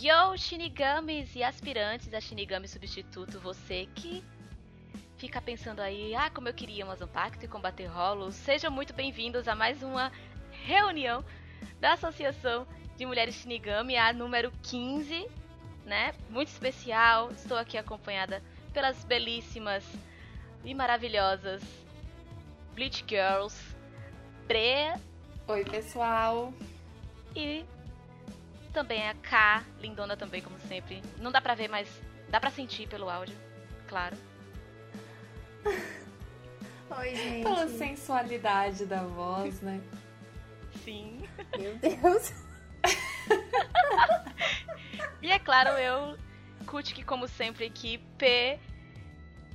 Yo, Shinigamis e aspirantes a Shinigami substituto, você que fica pensando aí, ah, como eu queria um Azampacto e combater rolos, sejam muito bem-vindos a mais uma reunião da Associação de Mulheres Shinigami, a número 15, né? Muito especial. Estou aqui acompanhada pelas belíssimas e maravilhosas Bleach Girls, Pre. Oi, pessoal. E também a K, lindona também, como sempre. Não dá pra ver, mas dá pra sentir pelo áudio, claro. Oi, gente. Pela sensualidade da voz, né? Sim. Meu Deus. e é claro, eu, Kutik, como sempre, aqui, P.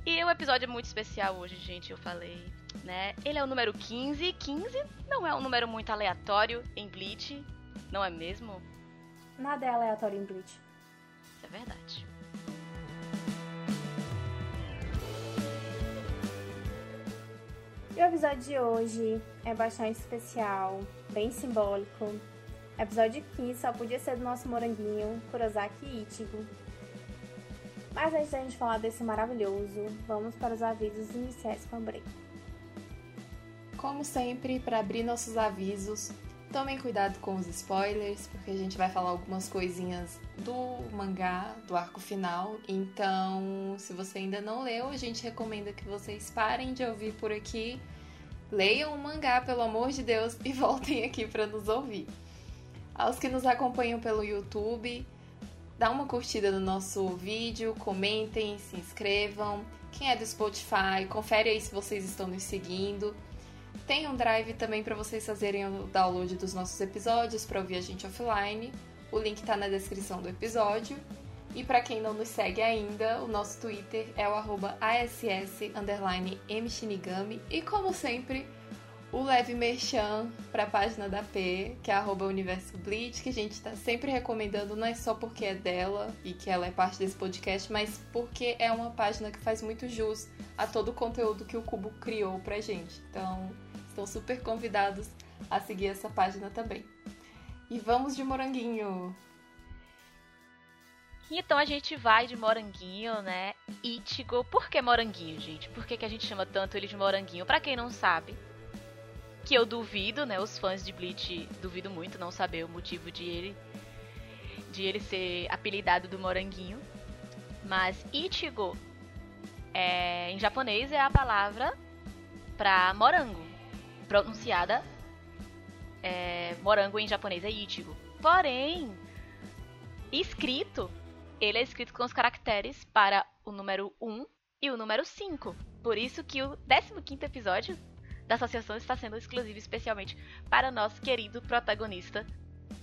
E o episódio é muito especial hoje, gente, eu falei, né? Ele é o número 15. 15 não é um número muito aleatório em Bleach, não é mesmo? Nada é aleatório em Bleach. É verdade. E o episódio de hoje é bastante especial, bem simbólico. Episódio 15 só podia ser do nosso moranguinho, Kurosaki Ichigo. Mas antes da gente falar desse maravilhoso, vamos para os avisos iniciais com a Bray. Como sempre, para abrir nossos avisos, tomem cuidado com os spoilers, porque a gente vai falar algumas coisinhas do mangá, do arco final. Então, se você ainda não leu, a gente recomenda que vocês parem de ouvir por aqui, leiam o mangá, pelo amor de Deus, e voltem aqui para nos ouvir. Aos que nos acompanham pelo YouTube, dá uma curtida no nosso vídeo, comentem, se inscrevam. Quem é do Spotify, confere aí se vocês estão nos seguindo. Tem um drive também para vocês fazerem o download dos nossos episódios para ouvir a gente offline. O link está na descrição do episódio. E para quem não nos segue ainda, o nosso Twitter é o ASS_MShinigami. E como sempre, o leve merchan para a página da P, que é arroba Universo Bleach, que a gente está sempre recomendando, não é só porque é dela e que ela é parte desse podcast, mas porque é uma página que faz muito jus a todo o conteúdo que o Cubo criou pra gente. Então, estão super convidados a seguir essa página também. E vamos de moranguinho! Então a gente vai de moranguinho, né? Ichigo. Por que moranguinho, gente? Por que, que a gente chama tanto ele de moranguinho? Pra quem não sabe, que eu duvido, né? Os fãs de Bleach duvido muito não saber o motivo de ele de ele ser apelidado do moranguinho. Mas Ichigo é, em japonês é a palavra para morango, pronunciada é, morango em japonês é Ichigo. Porém, escrito, ele é escrito com os caracteres para o número 1 e o número 5. Por isso que o 15º episódio da associação está sendo exclusivo especialmente para nosso querido protagonista,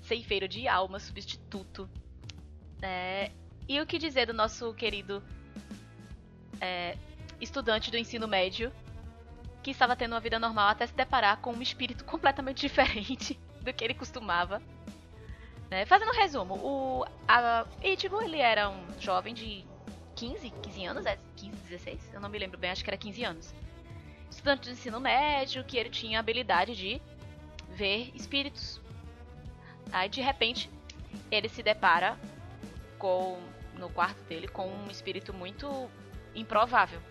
ceifeiro de alma, substituto. É, e o que dizer do nosso querido é, estudante do ensino médio que estava tendo uma vida normal até se deparar com um espírito completamente diferente do que ele costumava. Né? Fazendo um resumo, o a Ichigo ele era um jovem de 15, 15 anos, é 15, 16, eu não me lembro bem, acho que era 15 anos estudante de ensino médio que ele tinha a habilidade de ver espíritos. Aí de repente ele se depara com no quarto dele com um espírito muito improvável.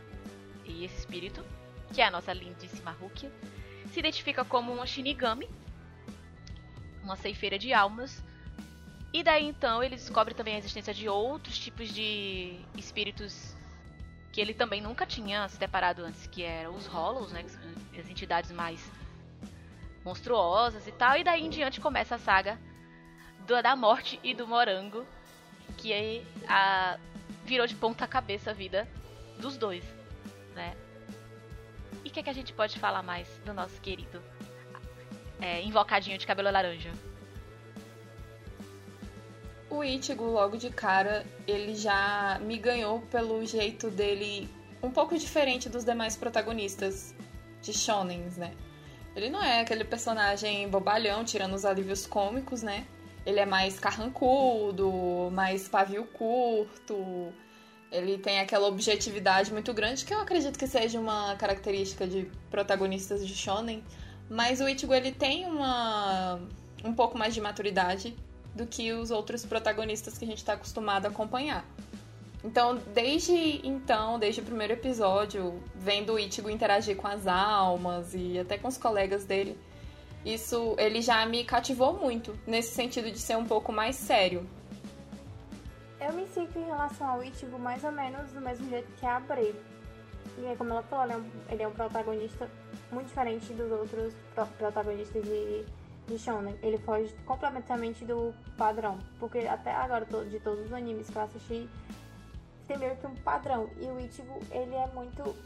E esse espírito, que é a nossa lindíssima Rukia, se identifica como uma Shinigami, uma ceifeira de almas. E daí então ele descobre também a existência de outros tipos de espíritos que ele também nunca tinha se deparado antes, que eram os Hollows, né? As entidades mais monstruosas e tal. E daí em diante começa a saga do, da morte e do morango, que aí a, virou de ponta cabeça a vida dos dois, né? E o que, é que a gente pode falar mais do nosso querido é, invocadinho de cabelo laranja? O Ichigo, logo de cara, ele já me ganhou pelo jeito dele um pouco diferente dos demais protagonistas de shonens, né? Ele não é aquele personagem bobalhão, tirando os alívios cômicos, né? Ele é mais carrancudo, mais pavio curto. Ele tem aquela objetividade muito grande que eu acredito que seja uma característica de protagonistas de shonen. Mas o Ichigo ele tem uma um pouco mais de maturidade do que os outros protagonistas que a gente está acostumado a acompanhar. Então, desde então, desde o primeiro episódio, vendo o Ichigo interagir com as almas e até com os colegas dele, isso ele já me cativou muito nesse sentido de ser um pouco mais sério. Eu me sinto em relação ao Ichigo mais ou menos do mesmo jeito que a Abreu. E aí, como ela falou, ele é, um, ele é um protagonista muito diferente dos outros pro protagonistas de, de Shonen. Ele foge completamente do padrão. Porque até agora, de todos os animes que eu assisti, tem meio que um padrão. E o Ichigo, ele é muito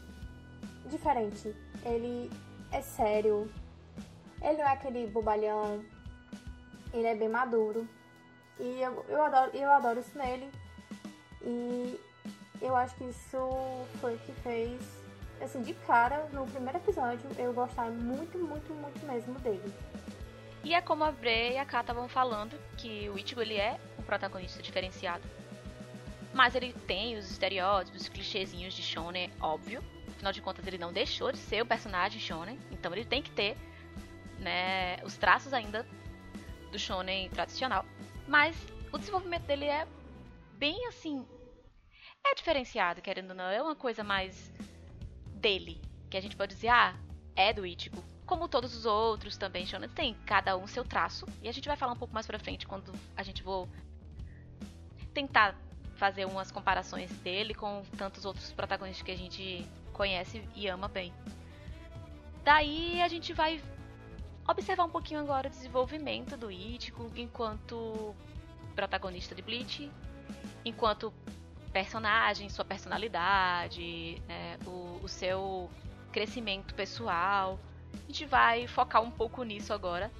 diferente. Ele é sério. Ele não é aquele bobalhão. Ele é bem maduro. E eu, eu, adoro, eu adoro isso nele. E eu acho que isso foi o que fez, assim, de cara, no primeiro episódio, eu gostar muito, muito, muito mesmo dele. E é como a Bray e a Ká estavam falando, que o Ichigo ele é um protagonista diferenciado. Mas ele tem os estereótipos, os clichêzinhos de shonen, óbvio. Afinal de contas, ele não deixou de ser o personagem shonen, então ele tem que ter né, os traços ainda do shonen tradicional. Mas o desenvolvimento dele é bem assim. É diferenciado, querendo ou não. É uma coisa mais dele. Que a gente pode dizer, ah, é do Ichigo. Como todos os outros também, shonen tem cada um seu traço. E a gente vai falar um pouco mais pra frente quando a gente for tentar fazer umas comparações dele com tantos outros protagonistas que a gente conhece e ama bem. Daí a gente vai observar um pouquinho agora o desenvolvimento do Ichigo enquanto protagonista de Bleach, enquanto personagem, sua personalidade, né, o, o seu crescimento pessoal. A gente vai focar um pouco nisso agora,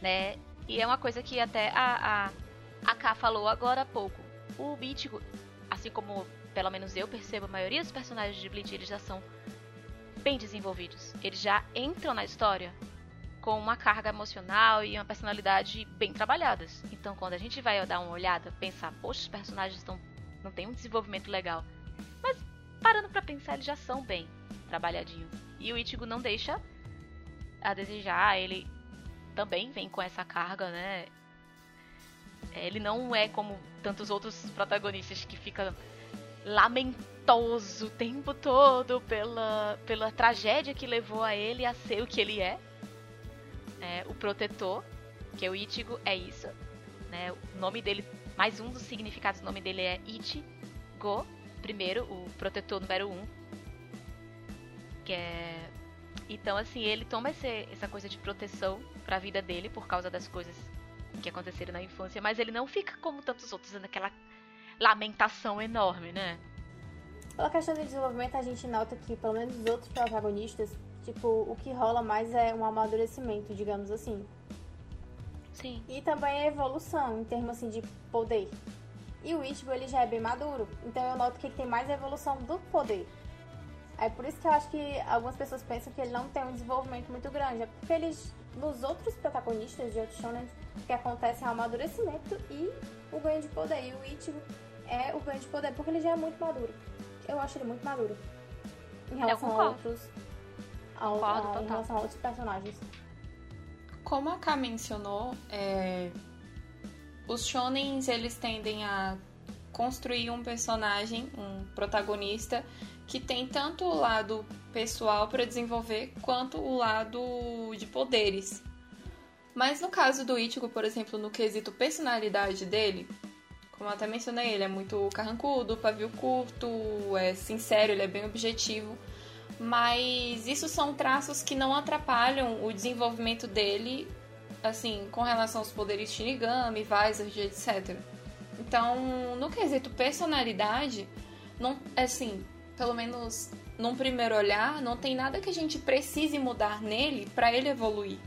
né? E é uma coisa que até a, a, a K falou agora há pouco. O Ichigo, assim como pelo menos eu percebo, a maioria dos personagens de Bleach eles já são bem desenvolvidos. Eles já entram na história com uma carga emocional e uma personalidade bem trabalhadas. Então, quando a gente vai dar uma olhada, pensar, poxa, os personagens estão não tem um desenvolvimento legal. Mas parando para pensar, eles já são bem trabalhadinhos. E o Ichigo não deixa a desejar, ele também vem com essa carga, né? Ele não é como tantos outros protagonistas que fica o tempo todo pela, pela tragédia que levou a ele a ser o que ele é. é o protetor, que é o Ichigo, é isso. Né? O nome dele, mais um dos significados do nome dele é Ichigo, primeiro, o protetor número um. Que é... Então, assim, ele toma esse, essa coisa de proteção pra vida dele por causa das coisas que aconteceram na infância, mas ele não fica como tantos outros, naquela lamentação enorme, né? Pela questão do desenvolvimento, a gente nota que, pelo menos os outros protagonistas, tipo, o que rola mais é um amadurecimento, digamos assim. Sim. E também a evolução, em termos assim de poder. E o Ichigo, ele já é bem maduro. Então eu noto que ele tem mais evolução do poder. É por isso que eu acho que algumas pessoas pensam que ele não tem um desenvolvimento muito grande. É porque eles, nos outros protagonistas de outros shonen, o que acontece é o amadurecimento e o ganho de poder. E o Ichigo é o ganho de poder porque ele já é muito maduro. Eu acho ele muito maduro. Em relação a outros. Ao, concordo, a, em relação a outros personagens. Como a K mencionou, é, os shonens eles tendem a construir um personagem, um protagonista que tem tanto o lado pessoal para desenvolver quanto o lado de poderes. Mas no caso do Ichigo, por exemplo, no quesito personalidade dele, como eu até mencionei, ele é muito carrancudo, pavio curto, é sincero, ele é bem objetivo. Mas isso são traços que não atrapalham o desenvolvimento dele, assim, com relação aos poderes Shinigami, Vizard, etc. Então, no quesito personalidade, não, assim, pelo menos num primeiro olhar, não tem nada que a gente precise mudar nele para ele evoluir.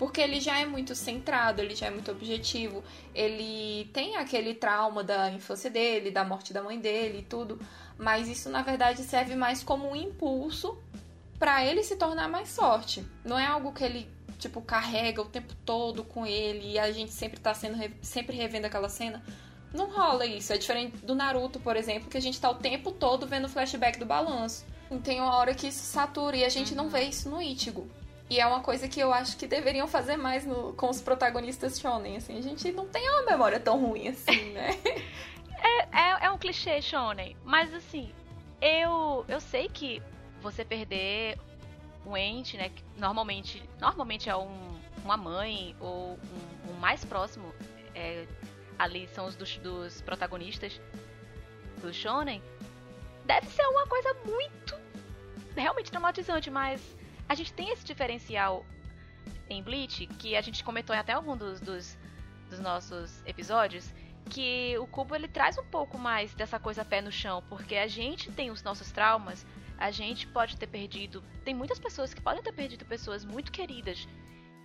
Porque ele já é muito centrado, ele já é muito objetivo, ele tem aquele trauma da infância dele, da morte da mãe dele e tudo, mas isso na verdade serve mais como um impulso para ele se tornar mais forte. Não é algo que ele tipo carrega o tempo todo com ele e a gente sempre tá sendo sempre revendo aquela cena. Não rola isso. É diferente do Naruto, por exemplo, que a gente tá o tempo todo vendo o flashback do balanço. E tem uma hora que isso satura e a gente uhum. não vê isso no Ichigo. E é uma coisa que eu acho que deveriam fazer mais no, com os protagonistas shonen, assim. A gente não tem uma memória tão ruim assim, né? é, é, é um clichê shonen, mas assim, eu, eu sei que você perder um ente, né, que normalmente, normalmente é um, uma mãe ou um, um mais próximo, é, ali são os dos, dos protagonistas do shonen, deve ser uma coisa muito realmente traumatizante, mas a gente tem esse diferencial em Bleach, que a gente comentou em até algum dos, dos, dos nossos episódios, que o Cubo ele traz um pouco mais dessa coisa pé no chão, porque a gente tem os nossos traumas, a gente pode ter perdido, tem muitas pessoas que podem ter perdido pessoas muito queridas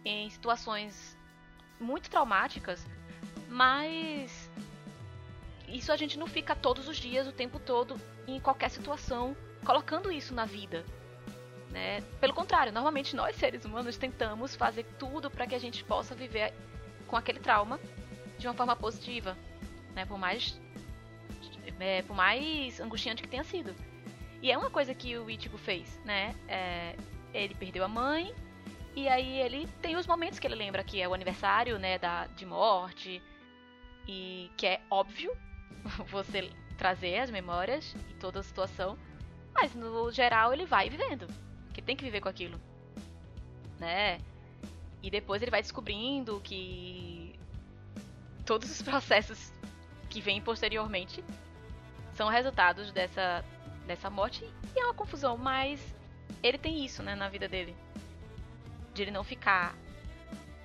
em situações muito traumáticas, mas isso a gente não fica todos os dias, o tempo todo, em qualquer situação, colocando isso na vida. Né? Pelo contrário, normalmente nós seres humanos tentamos fazer tudo para que a gente possa viver com aquele trauma de uma forma positiva, né? Por mais é, por mais angustiante que tenha sido. E é uma coisa que o Ichigo fez, né? É, ele perdeu a mãe e aí ele tem os momentos que ele lembra que é o aniversário, né, da de morte e que é óbvio você trazer as memórias e toda a situação, mas no geral ele vai vivendo que tem que viver com aquilo, né? E depois ele vai descobrindo que todos os processos que vêm posteriormente são resultados dessa dessa morte e é uma confusão, mas ele tem isso, né, na vida dele. De ele não ficar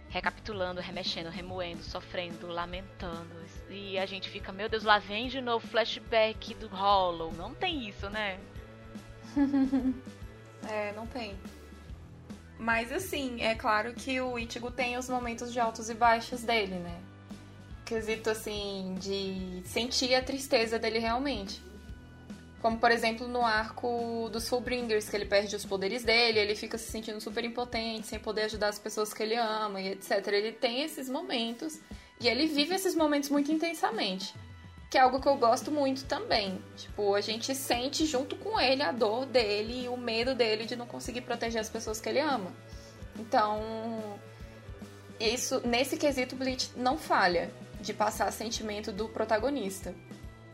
recapitulando, remexendo, remoendo, sofrendo, lamentando. E a gente fica, meu Deus, lá vem de novo flashback do Hollow. Não tem isso, né? É, não tem. Mas assim, é claro que o Ichigo tem os momentos de altos e baixos dele, né? Quesito assim, de sentir a tristeza dele realmente. Como, por exemplo, no arco dos Fullbringers, que ele perde os poderes dele, ele fica se sentindo super impotente, sem poder ajudar as pessoas que ele ama e etc. Ele tem esses momentos e ele vive esses momentos muito intensamente que é algo que eu gosto muito também. Tipo, a gente sente junto com ele a dor dele e o medo dele de não conseguir proteger as pessoas que ele ama. Então, isso nesse quesito Bleach não falha de passar sentimento do protagonista.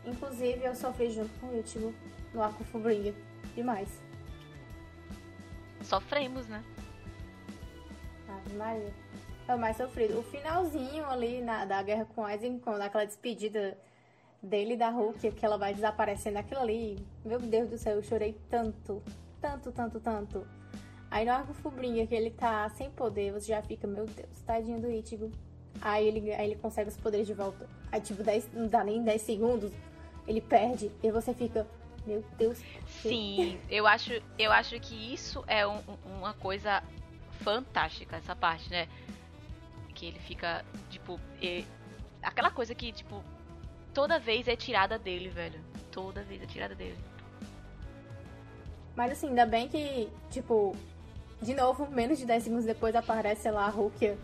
Inclusive, eu sofri junto com o Ichigo no arco Fullbringer. Demais. Sofremos, né? Ave Maria. É o mais sofrido. O finalzinho ali na, da guerra com Aizen, com aquela despedida dele da Hulk, que ela vai desaparecendo aquilo ali. Meu Deus do céu, eu chorei tanto, tanto, tanto, tanto. Aí no arco Fubrinha, que ele tá sem poder, você já fica, meu Deus, tadinho do Ichigo. Aí ele, aí ele consegue os poderes de volta. Aí, tipo, 10, não dá nem 10 segundos, ele perde. E você fica, meu Deus. Sim, eu acho, eu acho que isso é um, uma coisa fantástica, essa parte, né? Que ele fica, tipo, e, aquela coisa que, tipo, toda vez é tirada dele, velho. Toda vez é tirada dele. Mas assim, ainda bem que, tipo, de novo, menos de 10 segundos depois aparece, sei lá, a Hulk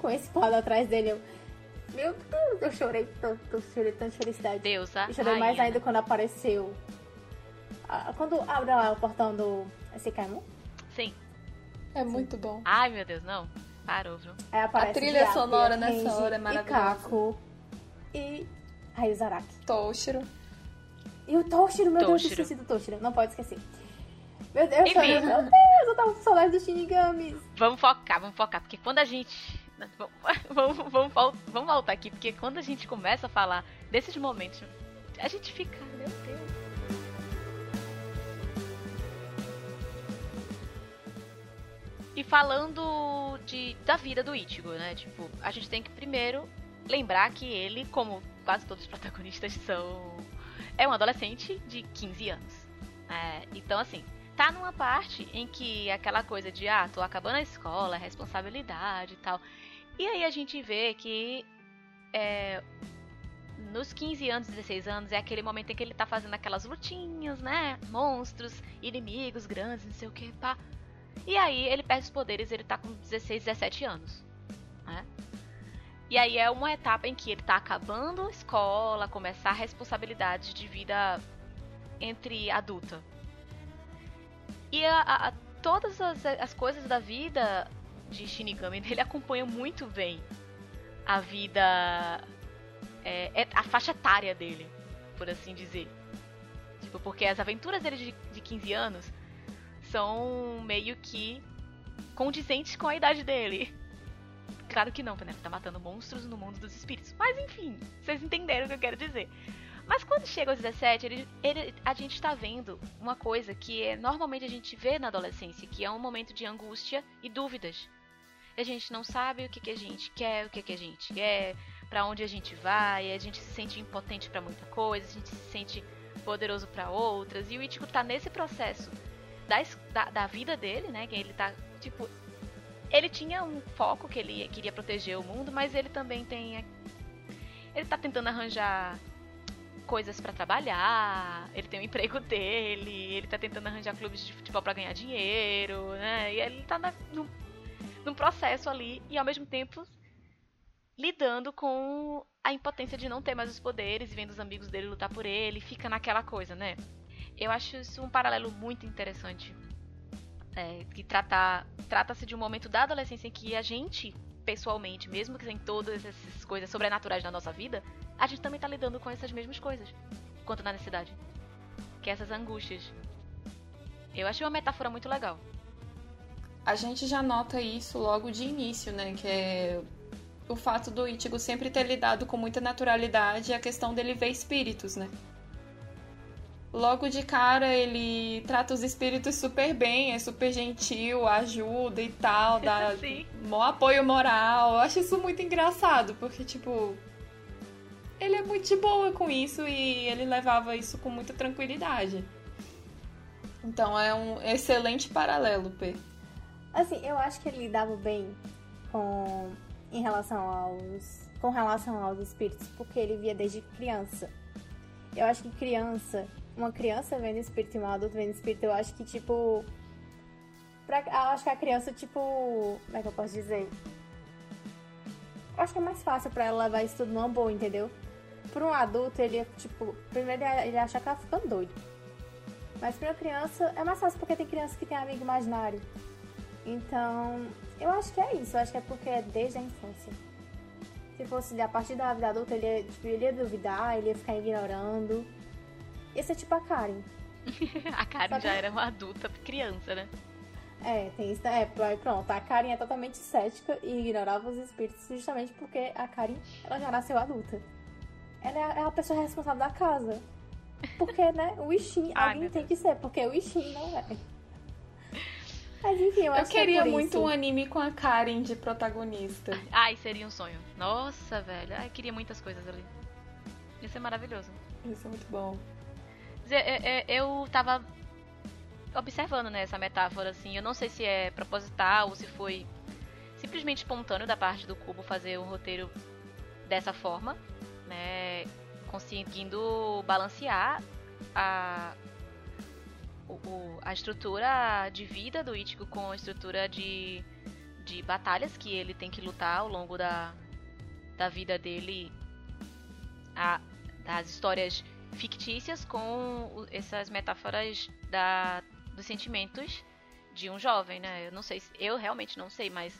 com esse pado atrás dele. Eu, meu Deus, eu chorei tanto, eu chorei tanto de felicidade. Deus, a Eu chorei rainha. mais ainda quando apareceu. Quando abre lá o portão do SKM. Sim. É muito bom. Ai, meu Deus, não. Parou, viu? Aí aparece A trilha sonora nessa Kenji hora é E maravilhosa. Kaku. E Aí o Zaraki. Toshiro. E o Toshiro, meu Deus, eu Toshiro. esqueci do Toshiro. Não pode esquecer. Meu Deus, Enfim. meu Deus, eu tava com saudade dos Shinigamis. Vamos focar, vamos focar, porque quando a gente. Vamos, vamos, vamos, vamos voltar aqui, porque quando a gente começa a falar desses momentos, a gente fica, meu Deus. E falando de, da vida do Ichigo, né? Tipo, a gente tem que primeiro lembrar que ele, como quase todos os protagonistas, são. É um adolescente de 15 anos. É, então, assim, tá numa parte em que aquela coisa de, ah, tô acabando a escola, responsabilidade e tal. E aí a gente vê que é, nos 15 anos, 16 anos, é aquele momento em que ele tá fazendo aquelas lutinhas, né? Monstros, inimigos grandes, não sei o que, pá. E aí ele perde os poderes, ele tá com 16, 17 anos. Né? E aí é uma etapa em que ele tá acabando a escola, começar a responsabilidade de vida entre adulta. E a, a- todas as, as coisas da vida de Shinigami, ele acompanha muito bem a vida. É, é, a faixa etária dele, por assim dizer. Tipo, porque as aventuras dele de, de 15 anos são meio que condizentes com a idade dele. Claro que não, né? Tá matando monstros no mundo dos espíritos. Mas enfim, vocês entenderam o que eu quero dizer. Mas quando chega aos 17, ele, ele, a gente está vendo uma coisa que é, normalmente a gente vê na adolescência, que é um momento de angústia e dúvidas. A gente não sabe o que, que a gente quer, o que, que a gente quer, para onde a gente vai, a gente se sente impotente para muita coisa, a gente se sente poderoso para outras. E o Ichigo tá nesse processo da, da, da vida dele, né? Que ele tá, tipo, ele tinha um foco que ele queria proteger o mundo, mas ele também tem. Ele tá tentando arranjar coisas para trabalhar, ele tem o um emprego dele, ele tá tentando arranjar clubes de futebol para ganhar dinheiro, né? E ele tá na, num, num processo ali e ao mesmo tempo lidando com a impotência de não ter mais os poderes e vendo os amigos dele lutar por ele, fica naquela coisa, né? Eu acho isso um paralelo muito interessante é, que tratar trata-se de um momento da adolescência em que a gente, pessoalmente, mesmo que sem todas essas coisas sobrenaturais na nossa vida, a gente também está lidando com essas mesmas coisas, quanto na necessidade. Que é essas angústias. Eu achei uma metáfora muito legal. A gente já nota isso logo de início, né? Que é o fato do Ichigo sempre ter lidado com muita naturalidade e a questão dele ver espíritos, né? Logo de cara ele trata os espíritos super bem, é super gentil, ajuda e tal, dá mó apoio moral. Eu acho isso muito engraçado, porque, tipo, ele é muito de boa com isso e ele levava isso com muita tranquilidade. Então é um excelente paralelo, P. Assim, eu acho que ele lidava bem com em relação aos com relação aos espíritos, porque ele via desde criança. Eu acho que criança uma criança vendo espírito e um adulto vendo espírito, eu acho que, tipo. Pra, eu acho que a criança, tipo. Como é que eu posso dizer? Eu acho que é mais fácil pra ela levar isso tudo numa boa, entendeu? Pra um adulto, ele, tipo. Primeiro ele acha que ela ficando doido. Mas pra uma criança é mais fácil porque tem criança que tem amigo imaginário. Então, eu acho que é isso. Eu acho que é porque é desde a infância. Se fosse a partir da vida adulta, ele ia, tipo, ele ia duvidar, ele ia ficar ignorando. Esse é tipo a Karen. a Karen Sabe? já era uma adulta criança, né? É, tem isso. É, pronto. A Karen é totalmente cética e ignorava os espíritos justamente porque a Karen ela já nasceu adulta. Ela é a é pessoa responsável da casa. Porque, né, o Ishin, alguém tem que ser, porque o Ishin não é. Mas enfim, eu, eu acho queria que é muito isso. um anime com a Karen de protagonista. Ai, seria um sonho. Nossa, velho. Ai, queria muitas coisas ali. Ia ser maravilhoso. Isso é muito bom eu tava observando né, essa metáfora, assim. Eu não sei se é proposital ou se foi simplesmente espontâneo da parte do Cubo fazer um roteiro dessa forma, né? Conseguindo balancear a, o, a estrutura de vida do Ichigo com a estrutura de, de batalhas que ele tem que lutar ao longo da, da vida dele. A, das histórias fictícias com essas metáforas da, dos sentimentos de um jovem, né? Eu não sei, eu realmente não sei, mas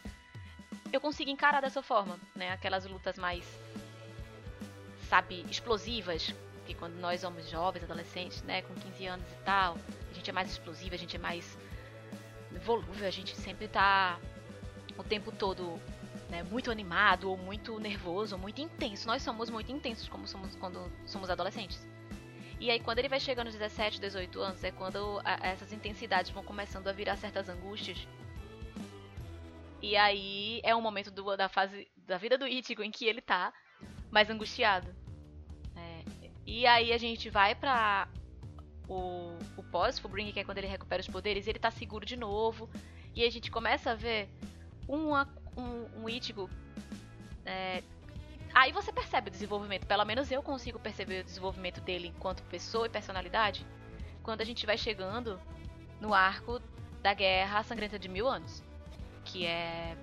eu consigo encarar dessa forma, né? Aquelas lutas mais, sabe, explosivas, que quando nós somos jovens, adolescentes, né, com 15 anos e tal, a gente é mais explosiva, a gente é mais volúvel, a gente sempre tá o tempo todo né, muito animado ou muito nervoso, ou muito intenso. Nós somos muito intensos como somos quando somos adolescentes. E aí, quando ele vai chegando aos 17, 18 anos, é quando a, essas intensidades vão começando a virar certas angústias. E aí é um momento do, da fase da vida do Ichigo em que ele tá mais angustiado. É, e aí a gente vai pra o, o pós-Fullbring, que é quando ele recupera os poderes, e ele tá seguro de novo. E a gente começa a ver uma, um, um Ichigo é, Aí você percebe o desenvolvimento, pelo menos eu consigo perceber o desenvolvimento dele enquanto pessoa e personalidade, quando a gente vai chegando no arco da Guerra Sangrenta de Mil Anos, que é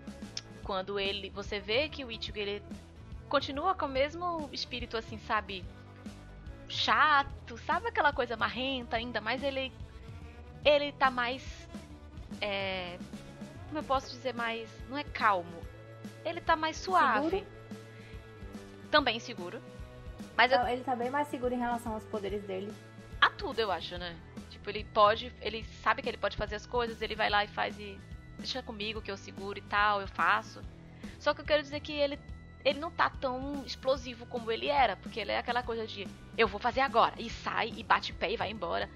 quando ele, você vê que o Ichigo ele continua com o mesmo espírito assim, sabe, chato, sabe aquela coisa marrenta ainda, mas ele ele tá mais É. Como eu posso dizer mais. Não é calmo. Ele tá mais suave. Seguro? Também seguro. Mas eu- Então, Ele tá bem mais seguro em relação aos poderes dele. a tudo, eu acho, né? Tipo, ele pode. Ele sabe que ele pode fazer as coisas, ele vai lá e faz e. Deixa comigo que eu seguro e tal, eu faço. Só que eu quero dizer que ele. Ele não tá tão explosivo como ele era, porque ele é aquela coisa de eu vou fazer agora, e sai, e bate pé e vai embora.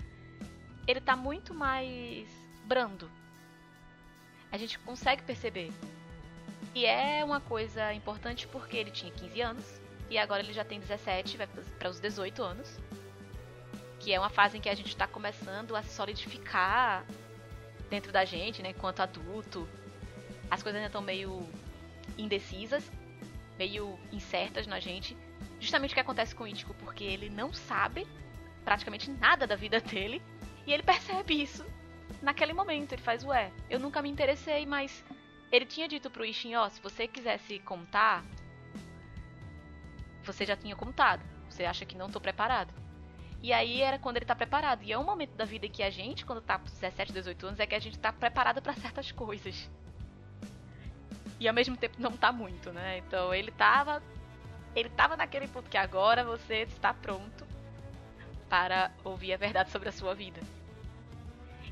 Ele tá muito mais brando. A gente consegue perceber. E é uma coisa importante porque ele tinha 15 anos, e agora ele já tem 17, vai para os 18 anos que é uma fase em que a gente está começando a se solidificar dentro da gente, né, enquanto adulto. As coisas ainda estão meio indecisas, meio incertas na gente. Justamente o que acontece com o Ichigo, porque ele não sabe praticamente nada da vida dele e ele percebe isso naquele momento. Ele faz, ué, eu nunca me interessei, mas ele tinha dito pro Ishin, ó, se você quisesse contar, você já tinha contado. Você acha que não tô preparado. E aí era quando ele tá preparado. E é um momento da vida que a gente, quando tá com 17, 18 anos, é que a gente tá preparado para certas coisas. E ao mesmo tempo não tá muito, né? Então ele tava. Ele tava naquele ponto que agora você está pronto para ouvir a verdade sobre a sua vida.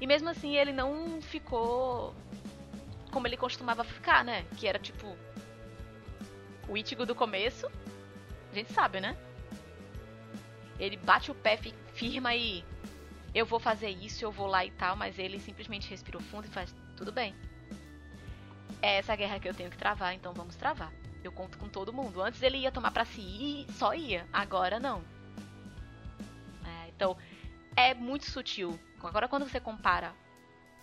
E mesmo assim ele não ficou como ele costumava ficar, né? Que era tipo. O Ichigo do começo. A gente sabe, né? Ele bate o pé, fi- firma e eu vou fazer isso, eu vou lá e tal, mas ele simplesmente respirou fundo e faz tudo bem. É essa guerra que eu tenho que travar, então vamos travar. Eu conto com todo mundo. Antes ele ia tomar pra si e só ia, agora não. É, então é muito sutil. Agora quando você compara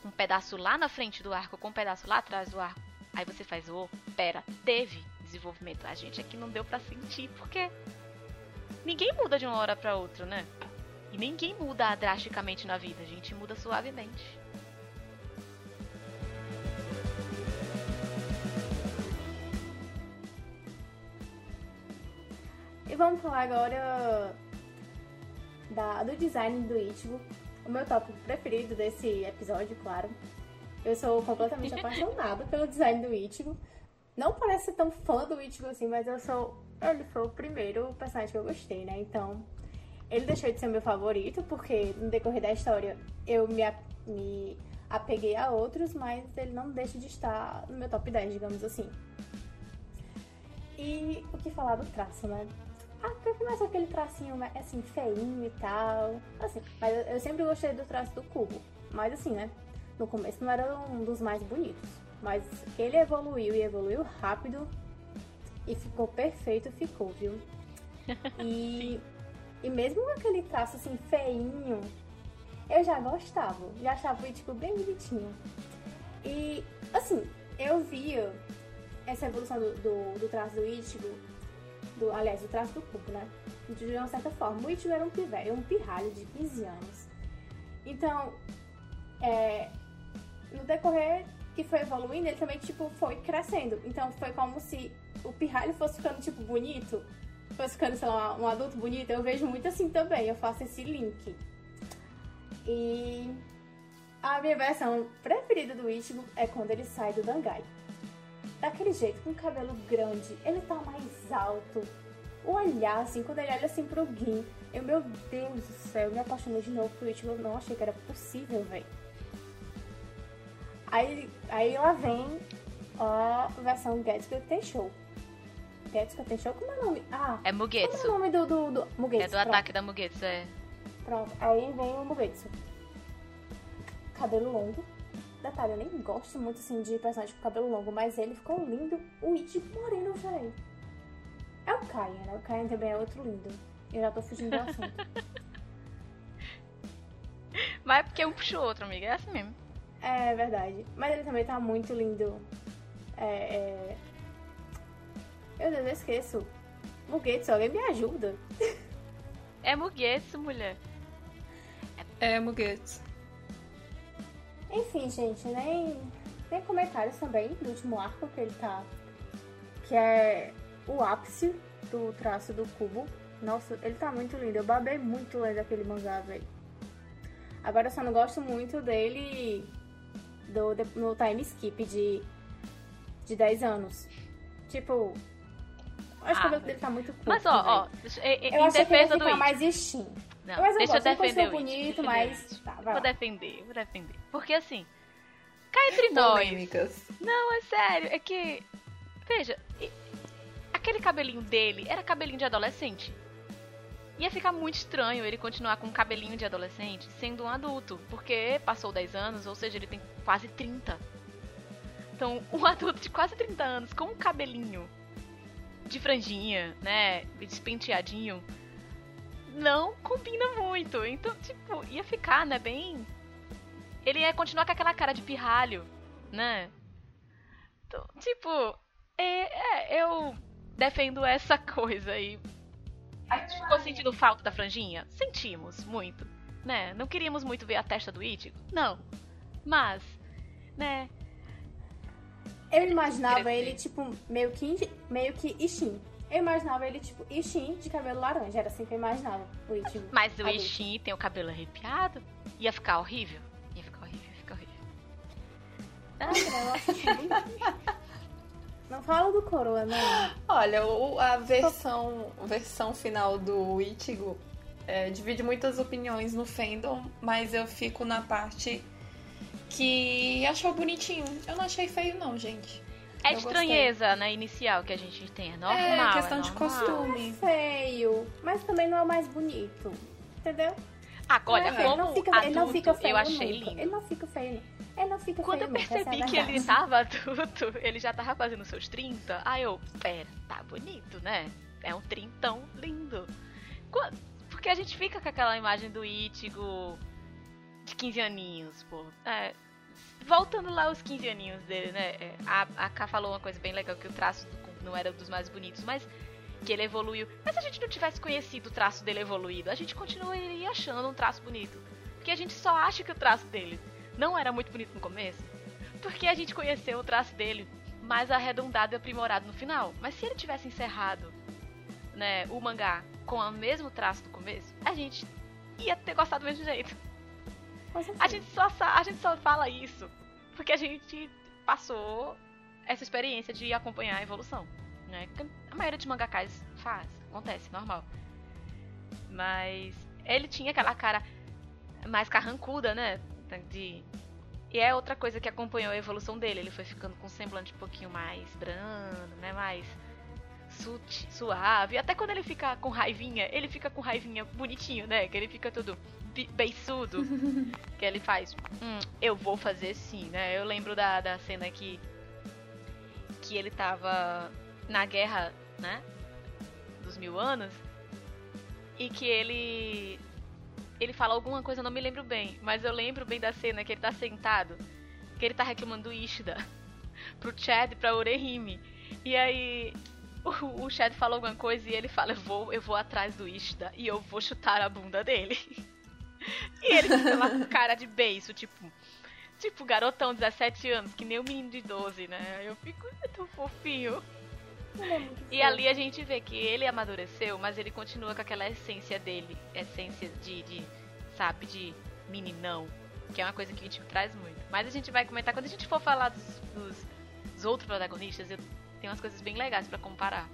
um pedaço lá na frente do arco com um pedaço lá atrás do arco, aí você faz, ô, pera, teve desenvolvimento. A gente aqui não deu pra sentir, porque ninguém muda de uma hora pra outra, né? E ninguém muda drasticamente na vida, a gente muda suavemente. E vamos falar agora da, do design do Ichigo. O meu tópico preferido desse episódio, claro. Eu sou completamente apaixonada pelo design do Ichigo. Não parece tão fã do Ichigo assim, mas eu sou. Ele foi o primeiro personagem que eu gostei, né? Então, ele deixou de ser meu favorito, porque no decorrer da história eu me, me apeguei a outros, mas ele não deixa de estar no meu top 10, digamos assim. E o que falar do traço, né? Ah, porque começa aquele tracinho assim, feinho e tal. Assim, mas eu sempre gostei do traço do cubo. Mas assim, né? No começo não era um dos mais bonitos. Mas ele evoluiu e evoluiu rápido. E ficou perfeito, ficou, viu? E, e mesmo aquele traço assim, feinho, eu já gostava. Já achava o Ichigo bem bonitinho. E assim, eu via essa evolução do, do, do traço do Ichigo do, aliás, o traço do cubo, né? De uma certa forma. O Ichigo era um pivete, um pirralho de 15 anos. Então, é, no decorrer que foi evoluindo, ele também, tipo, foi crescendo. Então, foi como se o pirralho fosse ficando, tipo, bonito. Fosse ficando, sei lá, um adulto bonito. Eu vejo muito assim também. Eu faço esse link. E a minha versão preferida do Ichigo é quando ele sai do Dangai daquele jeito, com o cabelo grande, ele tá mais alto. O olhar, assim, quando ele olha assim pro Gin, eu, meu Deus do céu, eu me apaixonei de novo por Ichigo, eu não achei que era possível, velho. Aí, aí lá vem a versão Getsuka Tenshou. Getsuka Tenshou, como é o nome? Ah, É como é o Mugetsu. nome do, do, do Mugetsu? É do pronto. ataque da Mugetsu, é. Pronto, aí vem o Mugetsu. Cabelo longo. Detalhe, eu nem gosto muito assim de personagem com cabelo longo, mas ele ficou lindo. O Ichigo moreno, velho. É o Kaien, né? O Kaien também é outro lindo. Eu já tô fugindo do assunto. Mas é porque um puxa o outro, amiga. É assim mesmo. É verdade. Mas ele também tá muito lindo. É, é... Meu Deus, eu esqueço. Mugetsu, alguém me ajuda. É Mugetsu, mulher. É, Mugetsu. Enfim, gente, nem, nem comentários também do último arco que ele tá. Que é o ápice do traço do cubo. Nossa, ele tá muito lindo. Eu babei muito lendo aquele mangá, velho. Agora eu só não gosto muito dele do, no time skip de, de 10 anos. Tipo, acho que o cabelo dele tá muito curto. Mas ó, ó, em, eu em achei defesa que ele do mais Ishin. Não, Mas eu deixa eu gosto, ele defender o It. bonito, mas- tá, vou lá. defender, vou defender. Porque assim, cá entre nós. Não, é sério, é que. Veja, aquele cabelinho dele era cabelinho de adolescente. Ia ficar muito estranho ele continuar com um cabelinho de adolescente sendo um adulto, porque passou 10 anos, ou seja, ele tem quase 30. Então, um adulto de quase 30 anos com um cabelinho de franjinha, né, despenteadinho, não combina muito. Então, tipo, ia ficar, né, bem. Ele ia continuar com aquela cara de pirralho, né? Então, tipo, é, é, eu defendo essa coisa aí. A gente ficou sentindo falta da franjinha? Sentimos muito, né? Não queríamos muito ver a testa do Ichigo? Não. Mas, né? Eu imaginava Crescer. ele, tipo, meio que, meio que Ishin. Eu imaginava ele, tipo, Ishin de cabelo laranja. Era assim que eu imaginava o Ichigo. Mas o. Ishin tem o cabelo arrepiado. Ia ficar horrível. Ia ficar horrível, ia ficar horrível. Ah, Eu acho que. Não fala do coroa, não. Olha, o- a versão, versão final do Ichigo é, divide muitas opiniões no fandom, mas eu fico na parte que achou bonitinho. Eu não achei feio, não, gente. É Eu estranheza, né, inicial que a gente tem. É normal. é questão é de costume. Feio. Mas também não é o mais bonito. Entendeu? Agora, Não como ele não fica, adulto, ele não fica feio eu achei lindo. Ele não fica feio. Ele não fica Quando eu feio, essa é percebi que ele tava adulto, ele já tava fazendo seus 30, aí eu, pera, tá bonito, né? É um trintão lindo. Porque a gente fica com aquela imagem do Ichigo de 15 aninhos, pô. É, voltando lá aos 15 aninhos dele, né? é, A, a Ká falou uma coisa bem legal, que o traço do- não era dos mais bonitos, mas que ele evoluiu. Mas se a gente não tivesse conhecido o traço dele evoluído, a gente continuaria achando um traço bonito. Porque a gente só acha que o traço dele não era muito bonito no começo, porque a gente conheceu o traço dele mais arredondado e aprimorado no final. Mas se ele tivesse encerrado, né, o mangá com o mesmo traço do começo, a gente ia ter gostado do mesmo jeito. A gente só a gente só fala isso porque a gente passou essa experiência de acompanhar a evolução, né? A maioria dos mangakais faz, acontece, normal. Mas ele tinha aquela cara mais carrancuda, né? De e é outra coisa que acompanhou a evolução dele. Ele foi ficando com um semblante um pouquinho mais brando, né? Mais suave. Até quando ele fica com raivinha, ele fica com raivinha bonitinho, né? Que ele fica todo beiçudo. que ele faz, hum, eu vou fazer sim, né? Eu lembro da, da cena que que ele tava na guerra, né? Dos mil anos. E que ele ele fala alguma coisa, eu não me lembro bem, mas eu lembro bem da cena que ele tá sentado, que ele tá reclamando do Ishida pro Chad e pra Orehime. E aí o, Chad fala alguma coisa e ele fala, eu vou, eu vou atrás do Ishida e eu vou chutar a bunda dele. e ele fica lá com cara de beiço, tipo, tipo garotão de 17 anos, que nem o menino de 12, né? Eu fico tão fofinho. É E ali a gente vê que ele amadureceu, mas ele continua com aquela essência dele, essência de, de sabe, de meninão, que é uma coisa que o Ichigo traz muito. Mas a gente vai comentar quando a gente for falar dos, dos, dos outros protagonistas, eu tenho umas coisas bem legais pra comparar.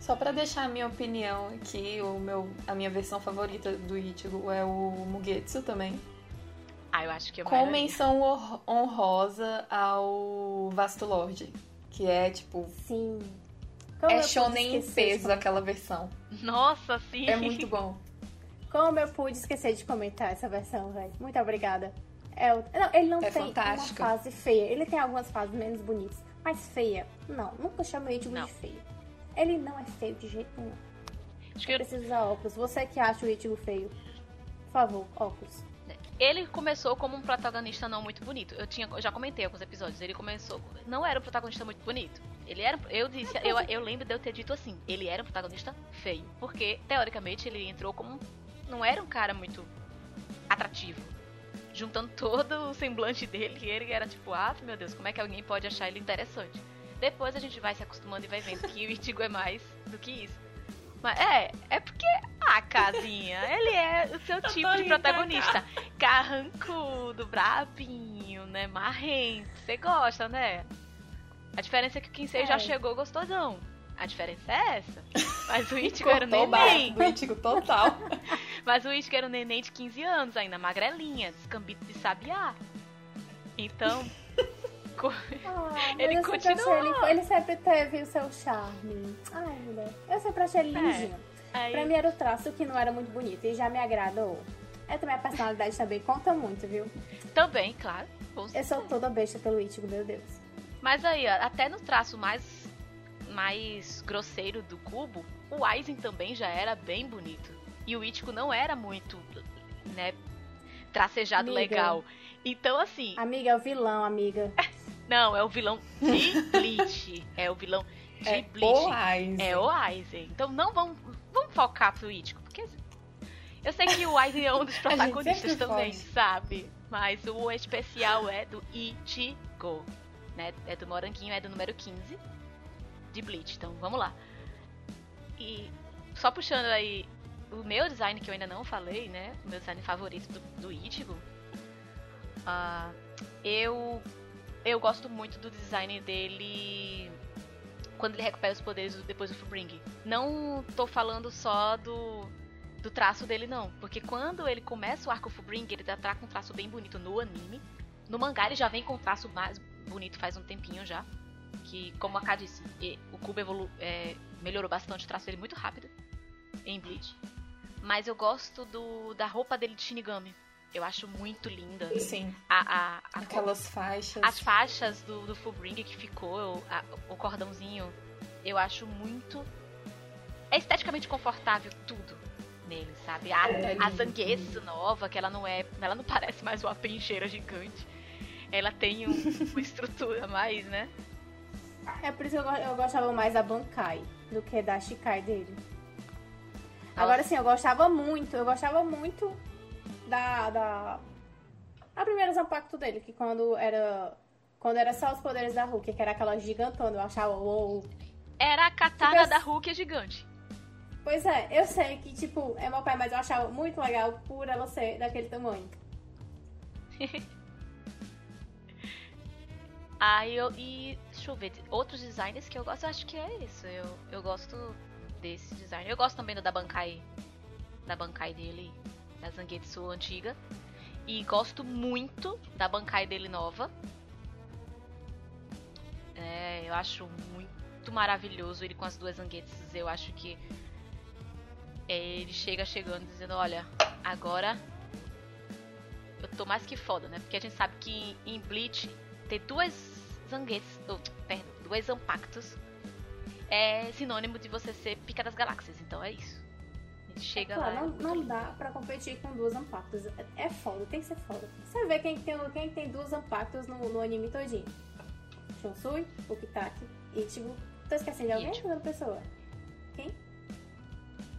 Só pra deixar a minha opinião aqui, o meu, a minha versão favorita do Ichigo é o Mugetsu também. Ah, eu acho que é Com menção honrosa ao Vasto Lord, que é tipo. Sim. Como é shonen em de peso aquela versão. Nossa, sim. É muito bom. Como eu pude esquecer de comentar essa versão, velho. Muito obrigada. É Não, ele não É tem fantástica. uma fase feia. Ele tem algumas fases menos bonitas. Mas feia, não. Nunca chame o Ichigo Não. de feio. Ele não é feio de jeito nenhum. Acho que eu- Precisa usar óculos. Você que acha o Ichigo feio, por favor, óculos. Ele começou como um protagonista não muito bonito. Eu tinha, eu já comentei alguns episódios. Ele começou, não era um protagonista muito bonito. Ele era, eu disse, eu, eu lembro de eu ter dito assim, ele era um protagonista feio, porque teoricamente ele entrou como não era um cara muito atrativo. Juntando todo o semblante dele, ele era tipo, ah, meu Deus, como é que alguém pode achar ele interessante? Depois a gente vai se acostumando e vai vendo que o Ichigo é mais do que isso. Mas é, é porque, ah, casinha, ele é o seu tipo de rindo, protagonista. carrancudo, brabinho, né? Marrento. Você gosta, né? A diferença é que o Kinsei é. já chegou gostosão. A diferença é essa. Mas o Ichigo era um neném. O Ichigo total. Mas o Ichigo era um neném de 15 anos ainda, magrelinha, descambito de sabiá. Então... Ah, ele continua. Ele, ele, sempre teve o seu charme. Ai, mulher. Eu sempre achei ele é. lindinho. Pra mim era o traço que não era muito bonito e já me agradou. É também a personalidade também conta muito, viu? Também, claro. Eu sou toda besta pelo Ichigo, meu Deus. Mas aí, até no traço mais mais grosseiro do cubo, o Aizen também já era bem bonito. E o Ichigo não era muito, né, tracejado amiga. legal. Então, assim. Amiga, é o vilão, amiga. não, é o vilão de Bleach. é o vilão de é Bleach. O Aizen. É o Aizen. Então não vamos, vamos focar pro Ichigo, porque eu sei que o Aizen é um dos protagonistas também, sabe? Mas o especial é do Ichigo, né? É do Moranguinho, é do número 15 de Bleach. Então, vamos lá. E só puxando aí o meu design que eu ainda não falei, né? O meu design favorito do, do Ichigo. Uh, eu eu gosto muito do design dele quando ele recupera os poderes depois do Fullbring. Não tô falando só do do traço dele não, porque quando ele começa o arco Fullbring, ele já tá com um traço bem bonito no anime. No mangá ele já vem com um traço mais bonito faz um tempinho já que, como a K disse, o Cubo evolu é, melhorou bastante o traço dele muito rápido em Bleach. Mas eu gosto do, da roupa dele de Shinigami. Eu acho muito linda. Sim. A, a, a Aquelas faixas. As faixas do, do Fullbring que ficou, a, o cordãozinho, eu acho muito. É esteticamente confortável tudo nele, sabe? A, é a Zangueço nova, que ela não é. Ela não parece mais uma pencheira gigante. Ela tem um, uma estrutura mais, né? É por isso que eu, eu gostava mais da Bankai do que da Shikai dele. Nossa. Agora sim, eu gostava muito, eu gostava muito da. da a primeira Zampacto dele, que quando era. Quando era só os poderes da Hulk, que era aquela gigantona, eu achava wow. Era a katana tipo, da Hulk gigante. Pois é, eu sei que, tipo, é meu pai, mas eu achava muito legal por ela ser daquele tamanho. Aí eu. E. Deixa eu ver. Outros designers que eu gosto, eu acho que é isso. Eu, eu gosto desse design. Eu gosto também do da Bankai. Da Bankai dele. Da Zangetsu antiga. E gosto muito da Bankai dele nova. É, eu acho muito maravilhoso ele com as duas Zangetsus. Eu acho que. Ele chega chegando dizendo: Olha, agora. Eu tô mais que foda, né? Porque a gente sabe que em Bleach ter duas zanguetes, oh, perdão, duas Zampactos é sinônimo de você ser pica das galáxias. Então é isso. Chega é, claro, lá. Não, não dá pra competir com duas Zampactos. É, é foda, tem que ser foda. Você vê quem tem, quem tem duas Zampactos no, no anime todinho: Shonsui, Okitaki, Ichigo. Tô esquecendo de alguém ou outra pessoa? Quem?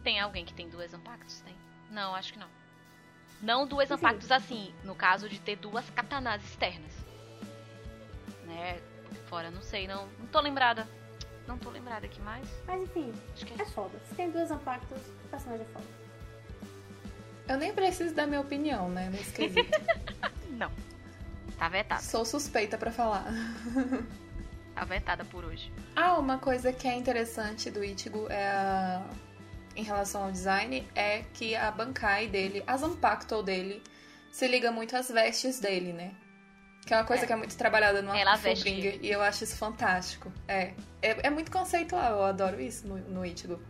Tem alguém que tem duas Zampactos? Tem? Não, acho que não. Não duas Zampactos assim, no caso de ter duas katanas externas né? Fora, não sei, não. Não tô lembrada. Não tô lembrada aqui mais. Mas enfim, Acho que é, é foda. Se tem duas impactos, o personagem é foda. Eu nem preciso dar minha opinião, né, nesse quesito. não. Tá vetada. Sou suspeita para falar. tá vetada por hoje. Ah, uma coisa que é interessante do Ichigo é a... em relação ao design é que a Bankai dele, a Zanpakuto dele, se liga muito às vestes dele, né? Que é uma coisa é. que é muito trabalhada no Ela veste. E eu acho isso fantástico. É. É, é muito conceitual, eu adoro isso no, no Ichigo.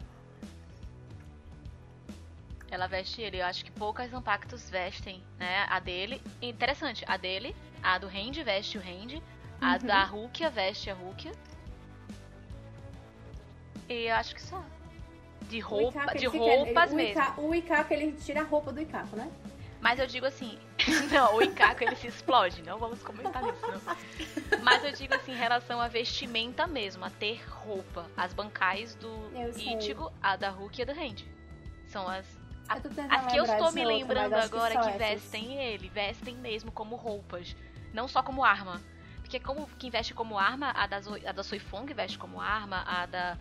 Ela veste ele. Eu acho que poucas impactos vestem, né? A dele. Interessante, a dele, a do Randy veste o Randy. A uhum. da Rukia veste a Rukia. E eu acho que só. De roupa, de roupas ele, mesmo. O Ikaka, ele tira a roupa do Ikaka, né? Mas eu digo assim, não, o Ikako ele se explode, não vamos comentar nisso, não. Mas eu digo assim, em relação à vestimenta mesmo, a ter roupa. As bancais do Ichigo, a da Hulk e a da Randy. São as. A, as que eu estou me lembrando agora que, que vestem ele, vestem mesmo como roupas. Não só como arma. Porque como quem veste como arma, a da, a da Soifong veste como arma, a da.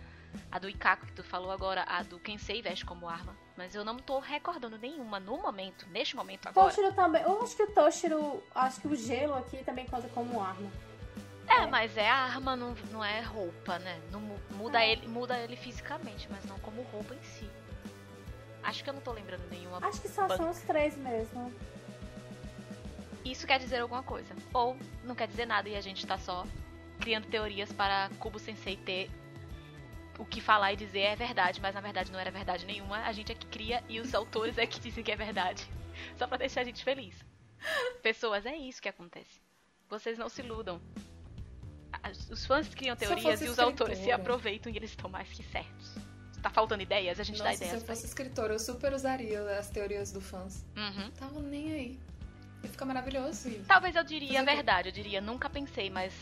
A do Ikako que tu falou agora, a do Kensei veste como arma. Mas eu não tô recordando nenhuma no momento, neste momento agora. Toshiro também. Eu acho que o Toshiro. Acho que o gelo aqui também conta como arma. É, é. mas é arma, não, não é roupa, né? Não muda, É. ele, muda ele fisicamente, mas não como roupa em si. Acho que eu não tô lembrando nenhuma. Acho que só ban- são os três mesmo. Isso quer dizer alguma coisa. Ou não quer dizer nada e a gente tá só criando teorias para Kubo Sensei ter o que falar e dizer é verdade, mas na verdade não era verdade nenhuma. A gente é que cria e os autores é que dizem que é verdade. Só pra deixar a gente feliz. Pessoas, é isso que acontece. Vocês não se iludam. Os fãs criam Se teorias e os autores se aproveitam e eles estão mais que certos. Tá faltando ideias? A gente dá Nossa, se ideias. eu fosse escritora, eu super usaria as teorias do fãs. Uhum. Tava nem aí. Ia ficar maravilhoso. Talvez eu diria a Fazer verdade, eu diria nunca pensei, mas.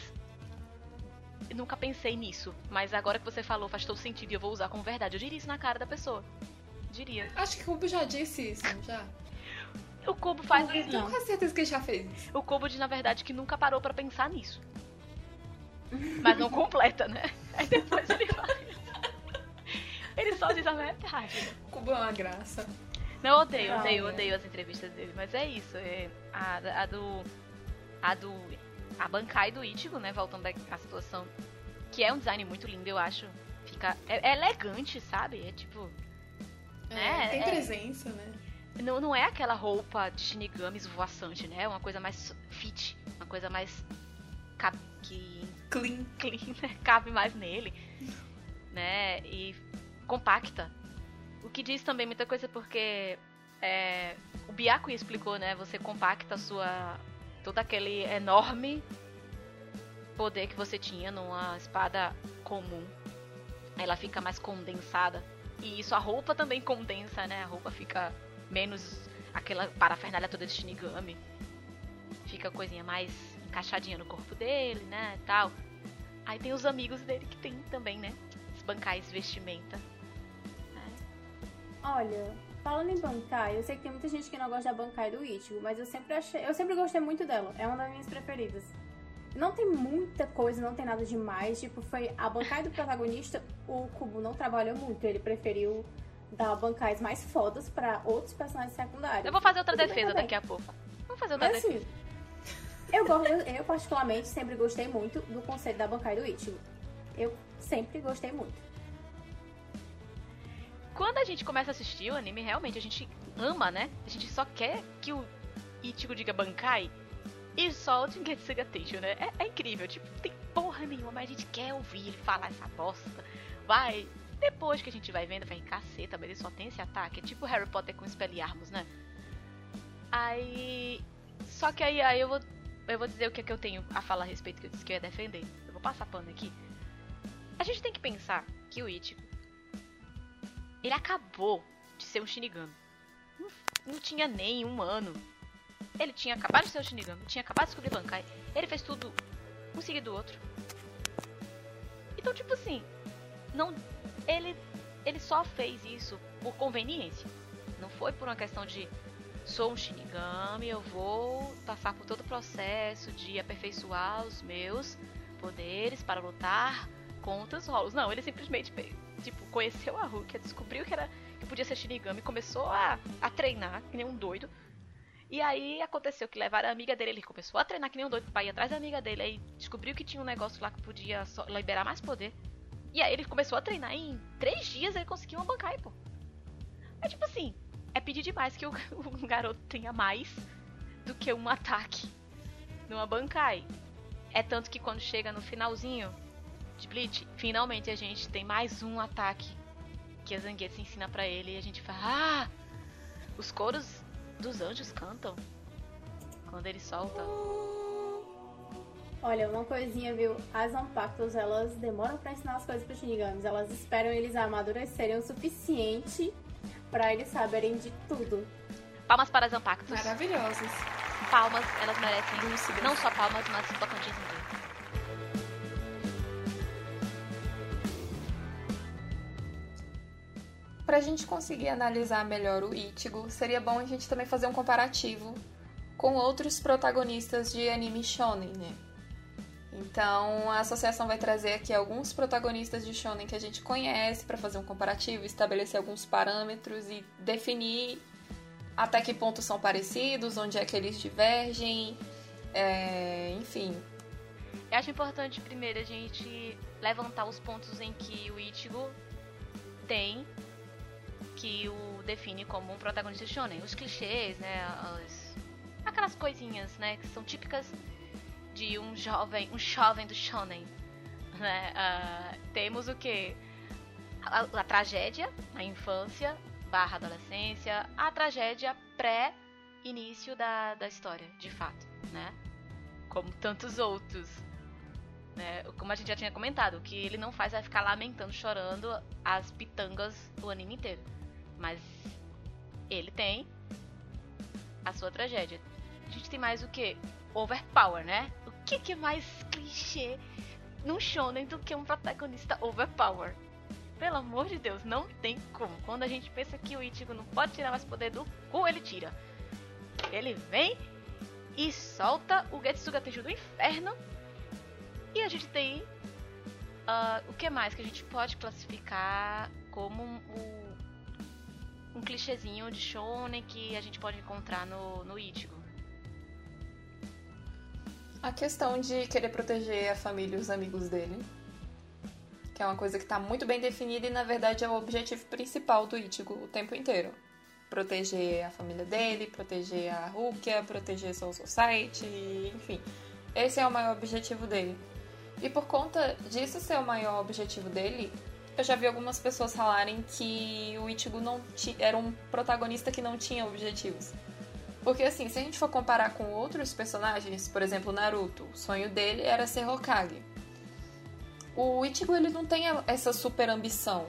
Eu nunca pensei nisso, mas agora que você falou faz todo sentido e eu vou usar como verdade. Eu diria isso na cara da pessoa. Diria. Acho que o Cubo já disse isso, já. O Cubo faz isso. não. Tenho quase certeza que ele já fez isso. O Cubo diz, na verdade, que nunca parou pra pensar nisso. Mas não completa, né? Aí depois ele fala. Ele só diz a verdade. né? O Cubo é uma graça. Não, eu odeio, Ah, odeio, é. odeio as entrevistas dele, mas é isso. É, a, a do. A do. A Bankai do Ichigo, né? Voltando à situação. Que é um design muito lindo, eu acho. Fica. É, é elegante, sabe? É tipo. É, É, tem é. presença, né? Não, não é aquela roupa de Shinigami esvoaçante, né? É uma coisa mais fit. Uma coisa mais. que Clean. clean, né? cabe mais nele, né? E compacta. O que diz também muita coisa porque é, o Byakuya explicou, né? Você compacta a sua todo aquele enorme poder que você tinha numa espada comum. Ela fica mais condensada. E isso a roupa também condensa, né? A roupa fica menos aquela parafernália toda de Shinigami. Fica coisinha mais encaixadinha no corpo dele, né? Tal. Aí tem os amigos dele que tem também, né? Os bancais vestimenta. Olha, falando em Bankai, eu sei que tem muita gente que não gosta da Bankai do Ichigo, mas eu sempre achei, eu sempre gostei muito dela. É uma das minhas preferidas. Não tem muita coisa, não tem nada demais. Tipo, foi a Bankai do protagonista, o Kubo não trabalhou muito. Ele preferiu dar bancais mais fodas pra outros personagens secundários. Eu vou fazer outra Tudo defesa daqui a pouco. Vamos fazer outra Mas defesa. assim, eu, gosto, eu, eu particularmente sempre gostei muito do conceito da Bankai do Ichigo. Eu sempre gostei muito. Quando a gente começa a assistir o anime, realmente a gente ama, né? A gente só quer que o Ichigo diga Bankai e solte em Getsuga Teisho, né? É, é incrível, tipo, não tem porra nenhuma, mas a gente quer ouvir ele falar essa bosta. Vai. Depois que a gente vai vendo, vai caceta, mas ele só tem esse ataque. É tipo Harry Potter com Expelliarmus, né? Aí. Só que aí, aí eu vou. Eu vou dizer o que, é que eu tenho a falar a respeito que eu disse que eu ia defender. Eu vou passar pano aqui. A gente tem que pensar que o Ichigo ele acabou de ser um Shinigami. Não, não tinha nem um ano. Ele tinha acabado de ser um Shinigami, tinha acabado de descobrir Bankai. Ele fez tudo um seguido do outro. Então, tipo assim, não, ele, ele só fez isso por conveniência. Não foi por uma questão de sou um Shinigami, eu vou passar por todo o processo de aperfeiçoar os meus poderes para lutar contra os rolos. Não, ele simplesmente tipo, conheceu a Rukia, descobriu que era que podia ser Shinigami, começou a, a treinar que nem um doido. E aí aconteceu que levaram a amiga dele, ele começou a treinar que nem um doido pra ir atrás da amiga dele, aí descobriu que tinha um negócio lá que podia liberar mais poder. E aí ele começou a treinar e em três dias ele conseguiu uma Bankai, pô. É tipo assim, é pedir demais que o, o garoto tenha mais do que um ataque numa Bankai. É tanto que quando chega no finalzinho, de Bleach, finalmente a gente tem mais um ataque que a Zangetsu ensina pra ele e a gente fala: Ah! Os coros dos anjos cantam quando ele solta. Olha, uma coisinha, viu? As Zanpakutos, elas demoram pra ensinar as coisas pros Shinigamis. Elas esperam eles amadurecerem o suficiente pra eles saberem de tudo. Palmas para Zampactus. Maravilhosos. Palmas, elas merecem Lúcidas. não só palmas, mas tocantins em Deus. Pra gente conseguir analisar melhor o Ichigo, seria bom a gente também fazer um comparativo com outros protagonistas de anime shonen, né? Então, a associação vai trazer aqui alguns protagonistas de shonen que a gente conhece para fazer um comparativo, estabelecer alguns parâmetros e definir até que ponto são parecidos, onde é que eles divergem, é, enfim. Eu acho importante primeiro a gente levantar os pontos em que o Ichigo tem que o define como um protagonista shonen. Os clichês, né, as, aquelas coisinhas, né, que são típicas de um jovem, um jovem do shonen. Né? Uh, temos o que? A, a, tragédia, a infância barra adolescência, a tragédia pré-início da, da história, de fato, né? Como tantos outros. Né? Como a gente já tinha comentado, o que ele não faz é ficar lamentando, chorando as pitangas o anime inteiro. Mas ele tem a sua tragédia. A gente tem mais o que? Overpower, né? que, que é mais clichê num shonen do que um protagonista overpower? Pelo amor de Deus, não tem como. Quando a gente pensa que o Ichigo não pode tirar mais poder do cu, ele tira. Ele vem e solta o Getsuga Tenju do inferno. E a gente tem uh, o que mais que a gente pode classificar como um, um, clichêzinho de shonen que a gente pode encontrar no, no Ichigo. A questão de querer proteger a família e os amigos dele. Que é uma coisa que está muito bem definida e, na verdade, é o objetivo principal do Ichigo o tempo inteiro. Proteger a família dele, proteger a Rukia, proteger Soul Society, enfim. Esse é o maior objetivo dele. E por conta disso ser o maior objetivo dele, eu já vi algumas pessoas falarem que o Ichigo não era um protagonista que não tinha objetivos. Porque assim, se a gente for comparar com outros personagens, por exemplo, Naruto, o sonho dele era ser Hokage. O Ichigo ele não tem essa super ambição.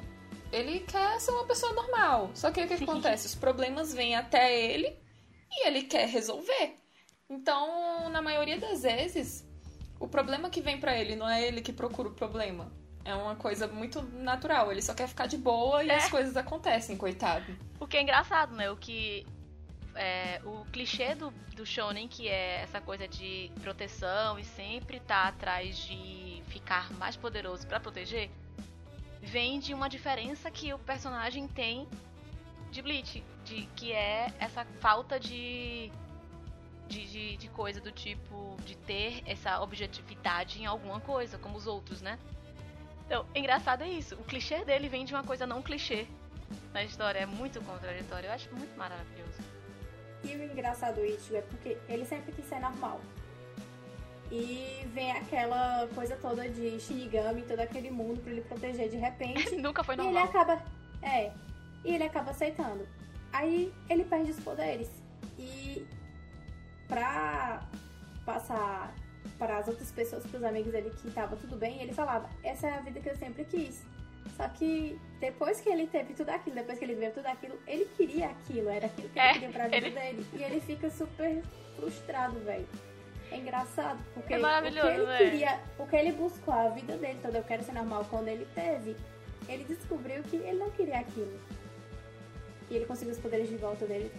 Ele quer ser uma pessoa normal. Só que o que acontece? Os problemas vêm até ele e ele quer resolver. Então, na maioria das vezes, o problema que vem para ele não é ele que procura o problema. É uma coisa muito natural. Ele só quer ficar de boa e é. as coisas acontecem, coitado. O que é engraçado, né? O que é, o clichê do, do shonen, que é essa coisa de proteção e sempre tá atrás de ficar mais poderoso para proteger, vem de uma diferença que o personagem tem de Bleach, de, que é essa falta de, de, de, de coisa do tipo de ter essa objetividade em alguma coisa, como os outros, né? Então, engraçado é isso. O clichê dele vem de uma coisa não clichê na história. É muito contraditório. Eu acho muito maravilhoso. E o engraçado do Ichigo é porque ele sempre quis ser normal. E vem aquela coisa toda de Shinigami, todo aquele mundo para ele proteger de repente. Nunca foi normal. E ele acaba. É. E ele acaba aceitando. Aí ele perde os poderes. E pra passar para as outras pessoas, para os amigos dele que tava tudo bem, ele falava: Essa é a vida que eu sempre quis. Só que depois que ele teve tudo aquilo, depois que ele viu tudo aquilo, ele queria aquilo, era aquilo que ele é, queria pra vida ele... dele. E ele fica super frustrado, velho. É engraçado, porque é o que ele véio. queria, o que ele buscou a vida dele toda, eu quero ser normal quando ele teve, ele descobriu que ele não queria aquilo. E ele conseguiu os poderes de volta dele,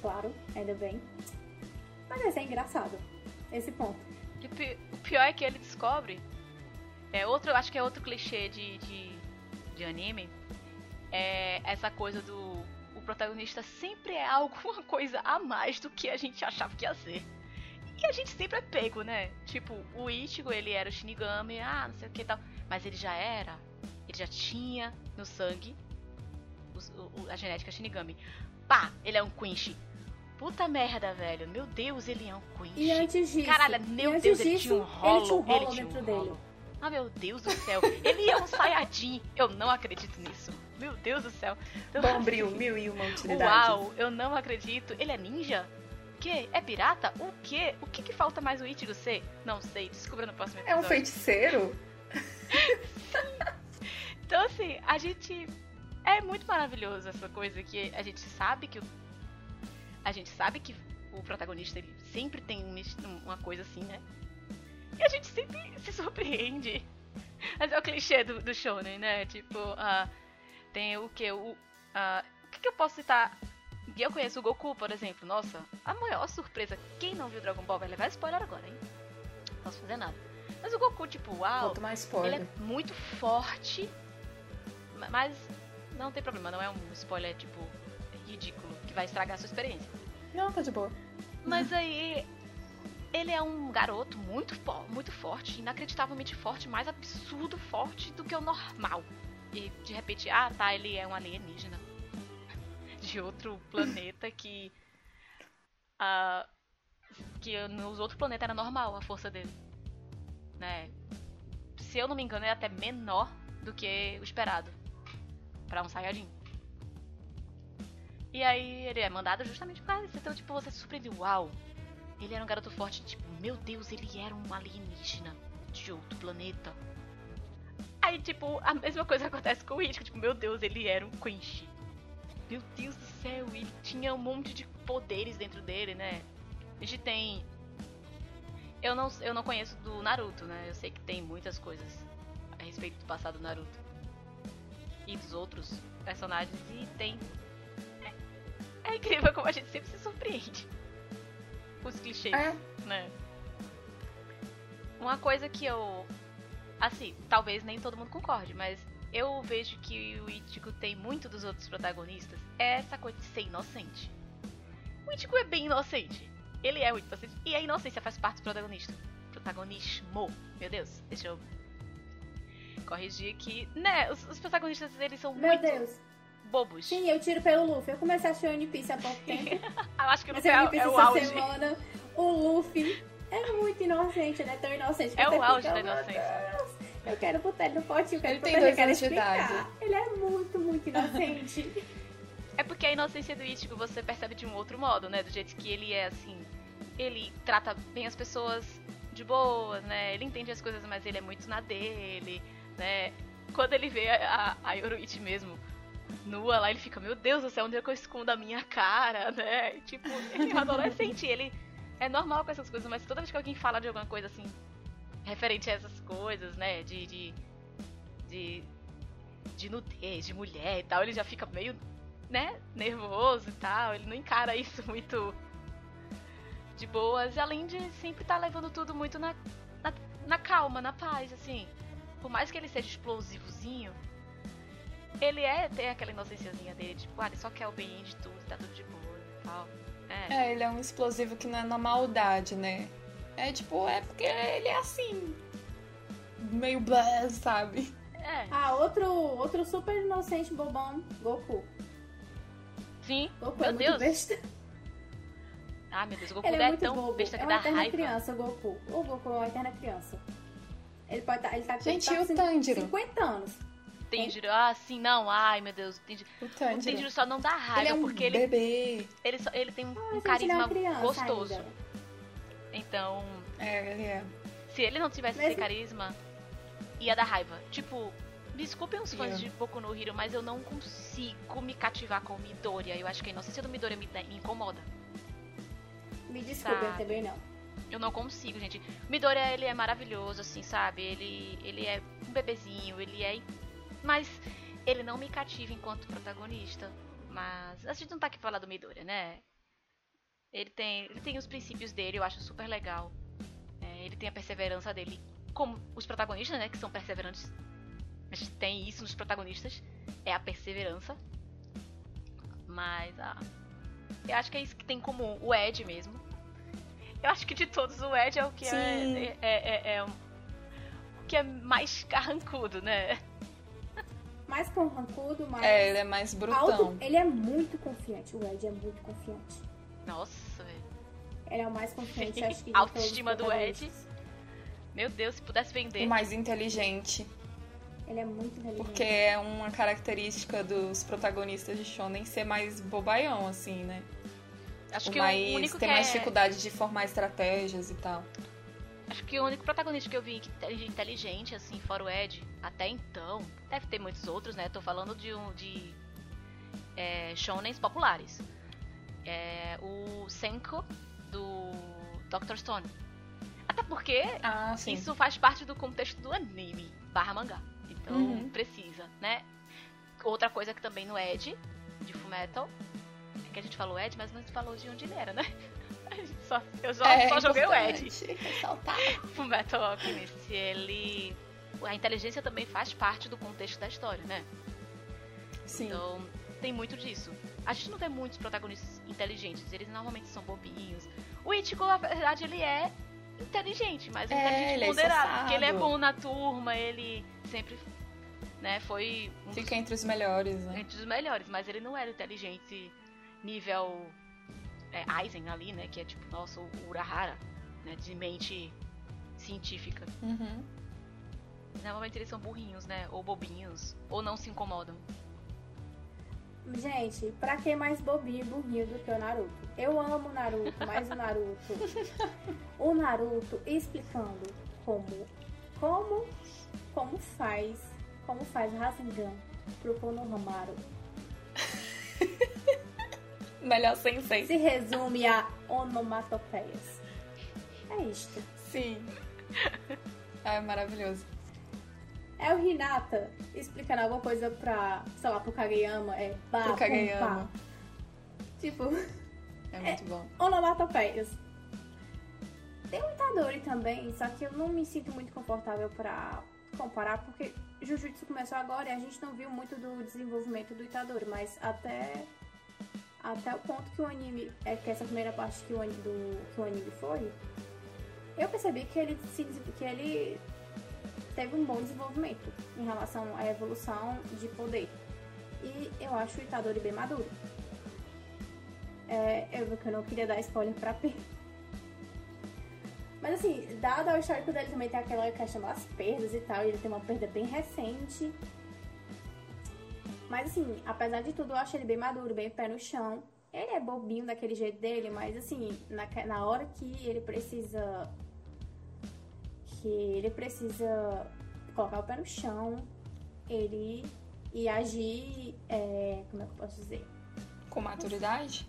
claro, ainda bem. Mas esse é engraçado, esse ponto. O pior é que ele descobre. É outro, acho que é outro clichê de, de de anime é essa coisa do o protagonista sempre é alguma coisa a mais do que a gente achava que ia ser. E a gente sempre é pego, né? Tipo, o Ichigo, ele era o Shinigami, ah, não sei o que tal. Mas ele já era, ele já tinha no sangue o, o, a genética Shinigami. Pá, ele é um Quincy. Puta merda, velho. Meu Deus, ele é um Quincy. E antes disso, Caralho, meu Deus, disso, ele tinha um rolo. Ele tinha um rolo dentro um dele. Ah, meu Deus do céu. Ele é um Sayajin. Eu não acredito nisso. Meu Deus do céu. Bombril, mil e uma utilidades. Uau, eu não acredito. Ele é ninja? O quê? É pirata? O quê? O que, que falta mais o Ichigo ser? Não sei, descubra no próximo episódio. É um feiticeiro? então, assim, a gente... É muito maravilhoso essa coisa que a gente sabe que o... A gente sabe que o protagonista ele sempre tem uma coisa assim, né? E a gente sempre se surpreende. Mas é o clichê do, do shonen, né? Tipo, uh, tem o que? O, uh, o que, que eu posso citar? Eu conheço o Goku, por exemplo. Nossa, a maior surpresa. Quem não viu Dragon Ball vai levar spoiler agora, hein? Não posso fazer nada. Mas o Goku, tipo, uau. Ele é muito forte. Mas não tem problema, não é um spoiler, tipo, ridículo, que vai estragar a sua experiência. Não, tá de boa. Mas aí. Ele é um garoto muito, muito forte, inacreditavelmente forte, mais absurdo forte do que o normal. E de repente, ah tá, ele é um alienígena. De outro planeta que. Uh, que nos outros planetas era normal a força dele. Né? Se eu não me engano, é até menor do que o esperado para um Saiyajin. E aí ele é mandado justamente por causa disso. Então, tipo, você se surpreendeu. Uau! Ele era um garoto forte, tipo, meu Deus, ele era um alienígena de outro planeta. Aí, tipo, a mesma coisa acontece com o Ichigo. Tipo, meu Deus, ele era um Quinch. Meu Deus do céu, ele tinha um monte de poderes dentro dele, né? A gente tem. Eu não, eu não conheço do Naruto, né? Eu sei que tem muitas coisas a respeito do passado do Naruto e dos outros personagens e tem. É, incrível como a gente sempre se surpreende. Os clichês, é. né? Uma coisa que eu. Assim, talvez nem todo mundo concorde, mas eu vejo que o Ichigo tem muito dos outros protagonistas é essa coisa de ser inocente. O Ichigo é bem inocente. Ele é muito inocente. E a inocência faz parte do protagonista. Protagonismo. Meu Deus, deixa eu corrigir que, né, os, os protagonistas eles são Meu muito Deus. Bobos. Sim, eu tiro pelo Luffy. Eu comecei a assistir One Piece há pouco tempo. eu acho que o Luffy é, é, o auge. Semana. O Luffy é muito inocente, ele é tão inocente. É o auge da inocência. Eu quero botar ele no potinho, eu quero ele tem dois anos de idade. Ele é muito, muito inocente. é porque a inocência do Ichigo você percebe de um outro modo, né? Do jeito que ele é assim. Ele trata bem as pessoas de boa, né? Ele entende as coisas, mas ele é muito na dele né? Quando ele vê a, a Yoruichi mesmo nua lá, ele fica, meu Deus do céu, onde é que eu escondo a minha cara, né? Tipo, ele é um adolescente, ele é normal com essas coisas, mas toda vez que alguém fala de alguma coisa assim, referente a essas coisas, né? De. de. de, de nudez, de mulher e tal, ele já fica meio, né? Nervoso e tal. Ele não encara isso muito de boas, além de sempre estar tá levando tudo muito na, na, na calma, na paz, assim por mais que ele seja explosivozinho, ele é, tem aquela inocênciazinha dele, tipo, ah, ele só quer o bem de tudo, tá tudo de boa e tal. É. é, ele é um explosivo que não é na maldade, né? É tipo, é porque ele é assim. Meio blá, sabe? É. Ah, outro, outro super inocente bobão, Goku. Sim, Goku meu é Deus. Besta. Ah, meu Deus, o Goku ele é, é tão bobo. besta que é dá uma eterna raiva. criança, o Goku. O Goku é uma eterna criança. Ele pode tá, ele tá Gente, tá e o Tanjiro? 50 anos. Tanjiro, ah, sim, não, ai meu Deus. O Tanjiro. O Tanjiro só não dá raiva ele é um porque ele. bebê. Ele, só, ele tem um, Ah, um carisma é gostoso. ainda. Então, É, ele é. se ele não tivesse Mesmo- esse carisma, ia dar raiva. Tipo, desculpem os fãs de Boku no Hero, mas eu não consigo me cativar com o Midoriya. Eu acho que a inocência do Midoriya me, me incomoda. Me desculpe, eu Sabe. também não. Eu não consigo, gente. O Midoriya, ele é maravilhoso, assim, sabe? Ele, ele é um bebezinho, ele é... Mas ele não me cativa enquanto protagonista. Mas a gente não tá aqui pra falar do Midoriya, né? Ele tem, ele tem os princípios dele, eu acho super legal. É, ele tem a perseverança dele. Como os protagonistas, né? Que são perseverantes. A gente tem isso nos protagonistas. É a perseverança. Mas, ah... Eu acho que é isso que tem em comum. O Ed mesmo. Eu acho que de todos o Ed é o que é, é, é, é o que é mais carrancudo, né? Mais carrancudo, mais. É, ele é mais brutão. alto. Ele é muito confiante. O Ed é muito confiante. Nossa, velho. Ele é o mais confiante, acho que. Autoestima do Ed. Meu Deus, se pudesse vender. O mais inteligente. Ele é muito inteligente. Porque é uma característica dos protagonistas de Shonen ser mais bobaião, assim, né? Acho o que mais, o único ter que mais é... dificuldade de formar estratégias e tal. Acho que o único protagonista que eu vi é inteligente, assim, fora o Ed, até então, deve ter muitos outros, né? Tô falando de um de é, shonens populares. É o Senko do Dr. Stone. Até porque Ah, isso faz parte do contexto do anime barra mangá. Então Uhum. precisa, né? Outra coisa que também no Ed, de Fullmetal, é que a gente falou Ed, mas não falou de onde ele era, né? só, eu só, é, só joguei o Ed. O Metal Alchemist, ele. A inteligência também faz parte do contexto da história, né? Sim. Então, tem muito disso. A gente não vê muitos protagonistas inteligentes, eles normalmente são bobinhos. O Ichigo, na verdade, ele é inteligente, mas é, inteligente ele é ponderado. É porque ele é bom na turma, ele sempre né, foi... Um Fica dos, entre os melhores, né? Entre os melhores, mas ele não era inteligente nível é, Aizen ali, né, que é tipo, nosso Urahara, né, de mente científica. Uhum. Normalmente eles são burrinhos, né, ou bobinhos, ou não se incomodam. Gente, pra que mais bobinho e burrinho do que o Naruto? Eu amo o Naruto, mas o Naruto. o Naruto explicando como. Como. Como faz. Como faz Rasengan pro Konohamaru. Melhor sensei. Se resume a onomatopeias. É isto. Sim. É maravilhoso. É o Hinata explicando alguma coisa pra, sei lá, pro Kageyama. É pá, pro Kageyama. Tipo. É muito é, bom. Onomatopeias. Tem o Itadori também, só que eu não me sinto muito confortável pra comparar, porque Jujutsu começou agora e a gente não viu muito do desenvolvimento do Itadori, mas até até o ponto que o anime, é que essa primeira parte que o, do, que o anime foi, eu percebi que ele, se, que ele teve um bom desenvolvimento em relação à evolução de poder. E eu acho o Itadori bem maduro. É, eu, eu não queria dar spoiler pra P. Mas assim, dado ao histórico dele também tem aquela questão das perdas e tal, ele tem uma perda bem recente. Mas assim, apesar de tudo, eu acho ele bem maduro, bem pé no chão. Ele é bobinho daquele jeito dele, mas assim, na, na hora que ele precisa que ele precisa colocar o pé no chão, ele e agir, é, como é que eu posso dizer? Com maturidade?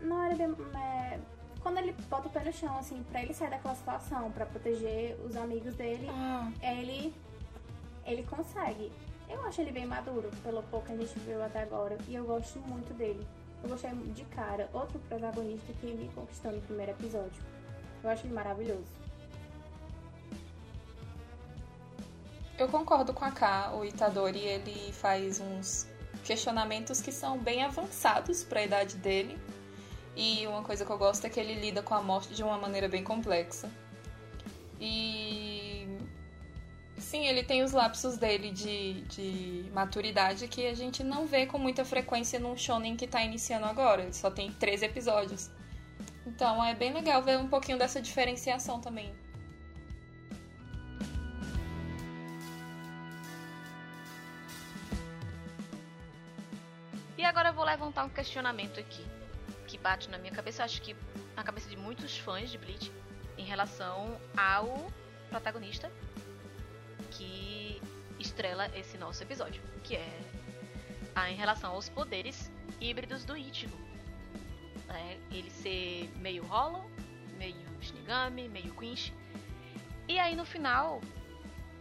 Não, ele é, quando ele bota o pé no chão, assim, pra ele sair daquela situação, pra proteger os amigos dele, ah. ele, ele consegue. Eu acho ele bem maduro, pelo pouco que a gente viu até agora, e eu gosto muito dele. Eu gostei de cara, outro protagonista que me conquistou no primeiro episódio. Eu acho ele maravilhoso. Eu concordo com a K. O Itadori ele faz uns questionamentos que são bem avançados para a idade dele. E uma coisa que eu gosto é que ele lida com a morte de uma maneira bem complexa. E sim, ele tem os lapsos dele de, de maturidade que a gente não vê com muita frequência num shonen que está iniciando agora. Ele só tem três episódios. Então é bem legal ver um pouquinho dessa diferenciação também E agora eu vou levantar um questionamento aqui, que bate na minha cabeça, acho que na cabeça de muitos fãs de Bleach, em relação ao protagonista que estrela esse nosso episódio, que é a, em relação aos poderes híbridos do Ichigo. É, ele ser meio Hollow, meio Shinigami, meio Quinch. E aí no final,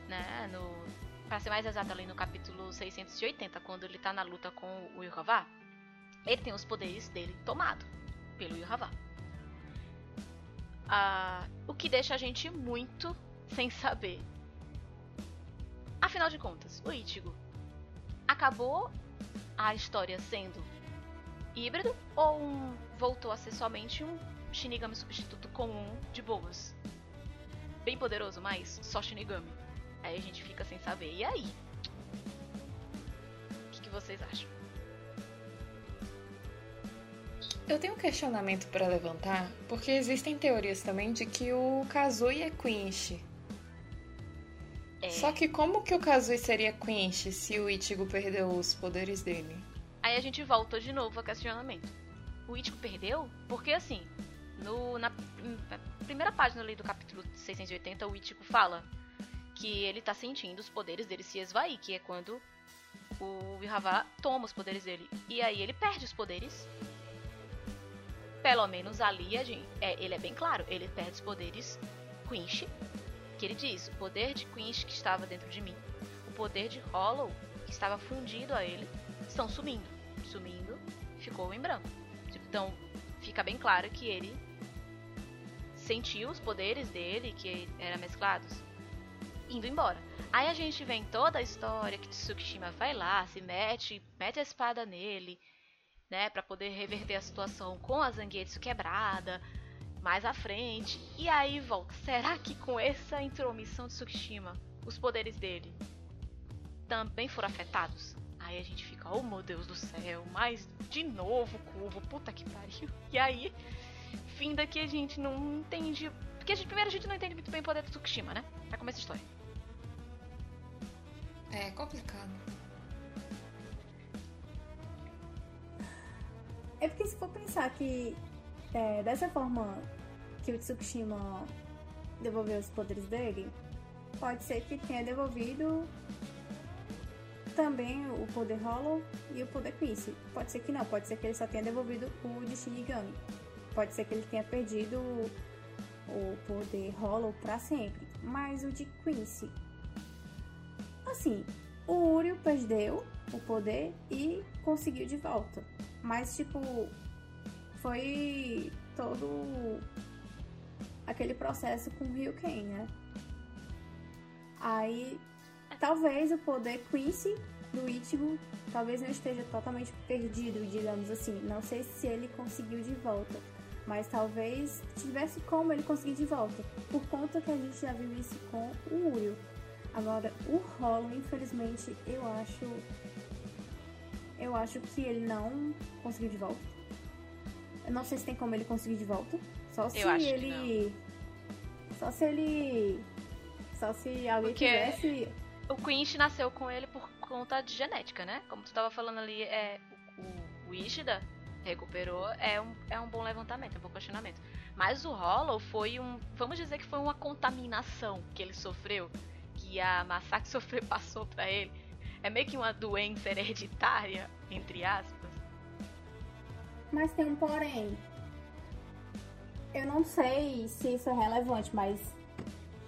né, no, ser mais exato, ali no capítulo 680, quando ele tá na luta com o Yuhavá, ele tem os poderes dele tomado pelo Yuhavá. Ah, o que deixa a gente muito sem saber. Afinal de contas, o Ichigo acabou a história sendo híbrido ou um, voltou a ser somente um Shinigami substituto comum de boas? Bem poderoso, mas só Shinigami. Aí a gente fica sem saber. E aí? O que, que vocês acham? Eu tenho um questionamento para levantar, porque existem teorias também de que o Kazui é Só que como que o Kazui seria Quinch se o Ichigo perdeu os poderes dele? Aí a gente volta de novo ao questionamento. O Ichigo perdeu? Porque assim, no, na, na primeira página ali do capítulo 680, o Ichigo fala que ele tá sentindo os poderes dele se esvair, que é quando o Vihavá toma os poderes dele. E aí ele perde os poderes. Pelo menos ali a gente, é, ele é bem claro, ele perde os poderes Quinch, que ele diz, o poder de Quinch que estava dentro de mim, o poder de Hollow que estava fundido a ele, estão sumindo. Sumindo, ficou em branco. Então, fica bem claro que ele sentiu os poderes dele, que eram mesclados, indo embora. Aí a gente vê em toda a história que Tsukishima vai lá, se mete, mete a espada nele, né, para poder reverter a situação com a Zangetsu quebrada mais à frente. E aí volta. Será que com essa intromissão de Tsukishima, os poderes dele também foram afetados? Aí a gente fica, oh meu Deus do céu, mas de novo curvo, puta que pariu. E aí, fim daqui a gente não entende. Porque a gente, primeiro a gente não entende muito bem o poder do Tsukishima, né? Pra começar a história. É complicado. É porque se for pensar que é, dessa forma que o Tsukishima devolveu os poderes dele, pode ser que tenha devolvido também o poder Hollow e o poder Quincy. Pode ser que não, pode ser que ele só tenha devolvido o de Shinigami. Pode ser que ele tenha perdido o poder Hollow para sempre. Mas o de Quincy. Assim, o Uriel perdeu o poder e conseguiu de volta. Mas, tipo, foi todo aquele processo com o Ryuken, né? Aí, talvez o poder Quincy do Ichigo talvez não esteja totalmente perdido, digamos assim. Não sei se ele conseguiu de volta, mas talvez tivesse como ele conseguir de volta, por conta que a gente já viu isso com o Uriel. Agora, o Hollow, infelizmente, eu acho eu acho que ele não conseguiu de volta. Eu não sei se tem como ele conseguir de volta. Só se ele. Só se ele. Só se alguém Porque tivesse. O Quinch nasceu com ele por conta de genética, né? Como tu tava falando ali, é, o, o Ishida recuperou, é um, é um bom levantamento, é um bom questionamento. Mas o Hollow foi um. Vamos dizer que foi uma contaminação que ele sofreu. Que a Masaki sofreu, passou para ele é meio que uma doença hereditária, entre aspas. Mas tem um porém. Eu não sei se isso é relevante, mas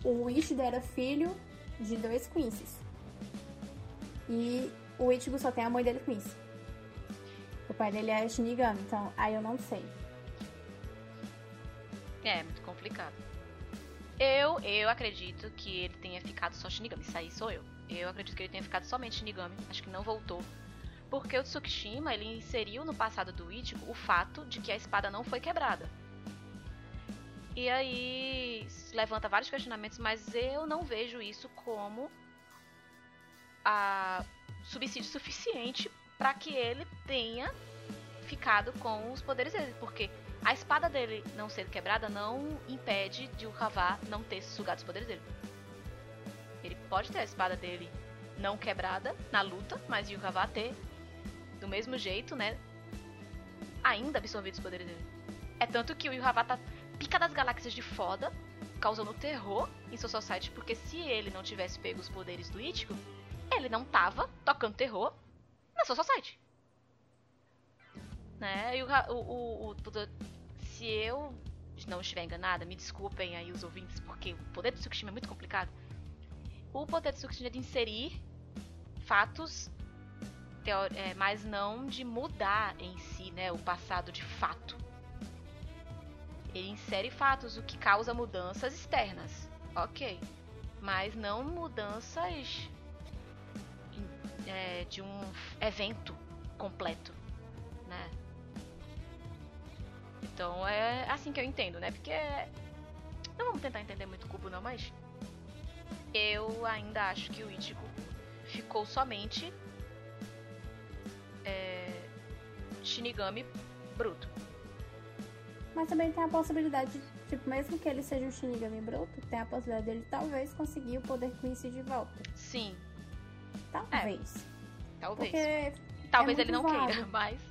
o Ishida era filho de dois Quincy's. E o Ichigo só tem a mãe dele Quincy. O pai dele é Shinigami, então aí eu não sei. É, muito complicado. Eu, eu acredito que ele tenha ficado só Shinigami. Isso aí sou eu. Eu acredito que ele tenha ficado somente Shinigami, acho que não voltou. Porque o Tsukishima, ele inseriu no passado do Ichigo o fato de que a espada não foi quebrada. E aí levanta vários questionamentos, mas eu não vejo isso como a subsídio suficiente para que ele tenha ficado com os poderes dele, porque a espada dele não ser quebrada não impede de o não ter sugado os poderes dele. Ele pode ter a espada dele não quebrada na luta, mas Yuhavá ter do mesmo jeito, né? Ainda absorvido os poderes dele. É tanto que o Yuhavá tá pica das galáxias de foda, causando terror em Soul Society, porque se ele não tivesse pego os poderes do Ichigo, ele não tava tocando terror na Soul Society. Né? E o, o, o, o, se eu não estiver enganada, me desculpem aí os ouvintes, porque o poder do Tsukishima é muito complicado o poder de Tsukishima é de inserir fatos, é, mas não de mudar em si, né, o passado de fato. Ele insere fatos, o que causa mudanças externas, ok, mas não mudanças é, de um evento completo, né? Então é assim que eu entendo, né? Porque não vamos tentar entender muito cubo não, mas eu ainda acho que o Ichigo ficou somente é, Shinigami bruto. Mas também tem a possibilidade, tipo, mesmo que ele seja um Shinigami bruto, tem a possibilidade dele talvez conseguir o poder Quincy de volta. Sim. Talvez. É, talvez. Porque talvez é ele não válido. queira, mas.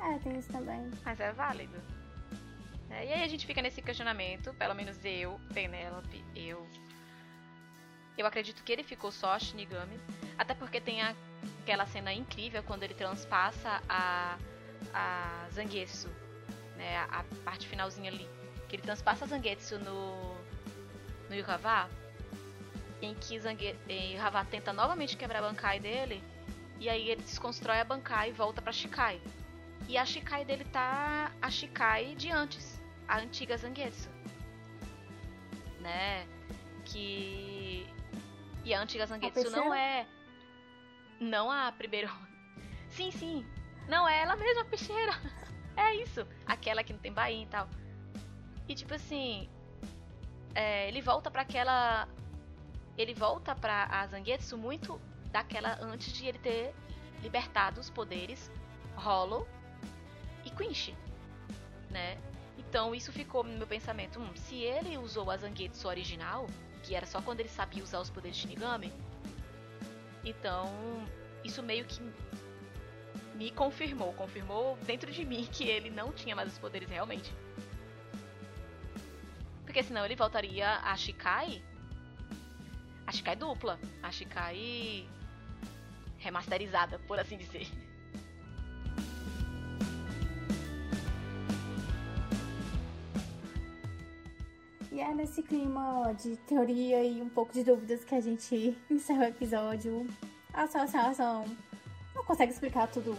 É, tem isso também. Mas é válido. É, e aí a gente fica nesse questionamento, pelo menos eu, Penelope, eu eu acredito que ele ficou só Shinigami. Até porque tem a, aquela cena incrível quando ele transpassa a, a Zangetsu. Né, a, a parte finalzinha ali. Que ele transpassa a Zangetsu no, no Yuhava. Em que Yuhava tenta novamente quebrar a Bankai dele. E aí ele desconstrói a Bankai e volta pra Shikai. E a Shikai dele tá a Shikai de antes, a antiga Zangetsu. Né? Que. E a antiga Zangetsu não é. Não a primeira. Sim, sim. Não é ela mesma, a peixeira. É isso. Aquela que não tem bainha e tal. E tipo assim. É, ele volta para aquela. Ele volta pra a Zangetsu muito daquela antes de ele ter libertado os poderes Hollow e Quinch, né? Então isso ficou no meu pensamento, hum, se ele usou a Zangetsu original, que era só quando ele sabia usar os poderes de Shinigami, então isso meio que me confirmou, confirmou dentro de mim que ele não tinha mais os poderes realmente. Porque senão ele voltaria a Shikai. A Shikai dupla. A Shikai remasterizada, por assim dizer. E é nesse clima de teoria e um pouco de dúvidas que a gente encerra o episódio. A associação não consegue explicar tudo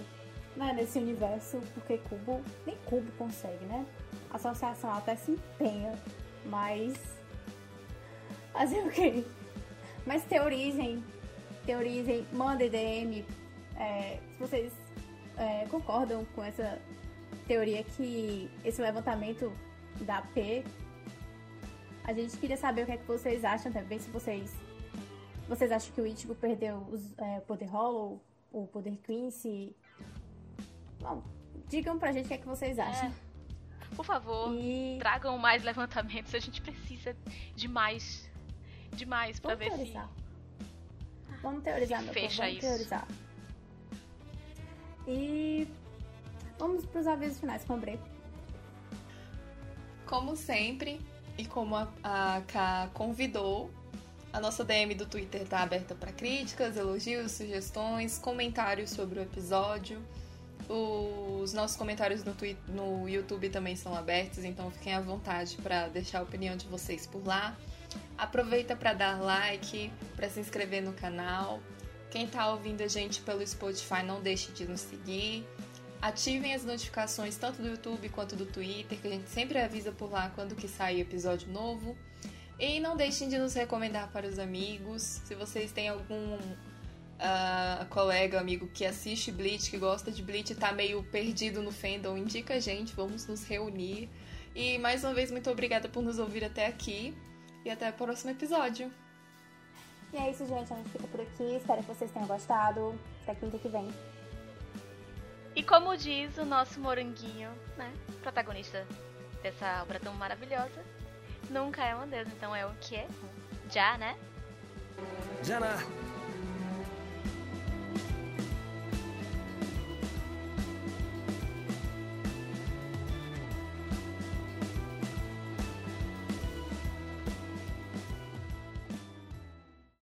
né, nesse universo, porque Cubo, nem Cubo consegue, né? A associação até se empenha, mas. Fazer o quê? Mas teorizem, teorizem, mandem DM é, se vocês é, concordam com essa teoria que esse levantamento da P. A gente queria saber o que é que vocês acham também, se vocês. Vocês acham que o Ichigo perdeu os, é, o poder Hollow, o poder Quincy? Bom, digam pra gente o que é que vocês acham. É. Por favor, E tragam mais levantamentos. A gente precisa de mais. De mais pra vamos ver teorizar. Vamos teorizar, meu povo, Fecha vamos isso. teorizar. E vamos pros avisos finais com o. Como sempre, e como a, a K convidou, a nossa DM do Twitter tá aberta para críticas, elogios, sugestões, comentários sobre o episódio. Os nossos comentários no, Twi- no YouTube também são abertos, então fiquem à vontade para deixar a opinião de vocês por lá. Aproveita para dar like, para se inscrever no canal. Quem tá ouvindo a gente pelo Spotify, não deixe de nos seguir. Ativem as notificações tanto do YouTube quanto do Twitter, que a gente sempre avisa por lá quando que sai episódio novo. E não deixem de nos recomendar para os amigos. Se vocês têm algum ah, colega, amigo que assiste Bleach, que gosta de Bleach e tá meio perdido no fandom, indica a gente, vamos nos reunir. E mais uma vez, muito obrigada por nos ouvir até aqui. E até o próximo episódio. E é isso, gente. A gente fica por aqui. Espero que vocês tenham gostado. Até quinta que vem. E como diz o nosso moranguinho, né? Protagonista dessa obra tão maravilhosa, nunca é uma deusa, então é o que é. Já, né? Já, né?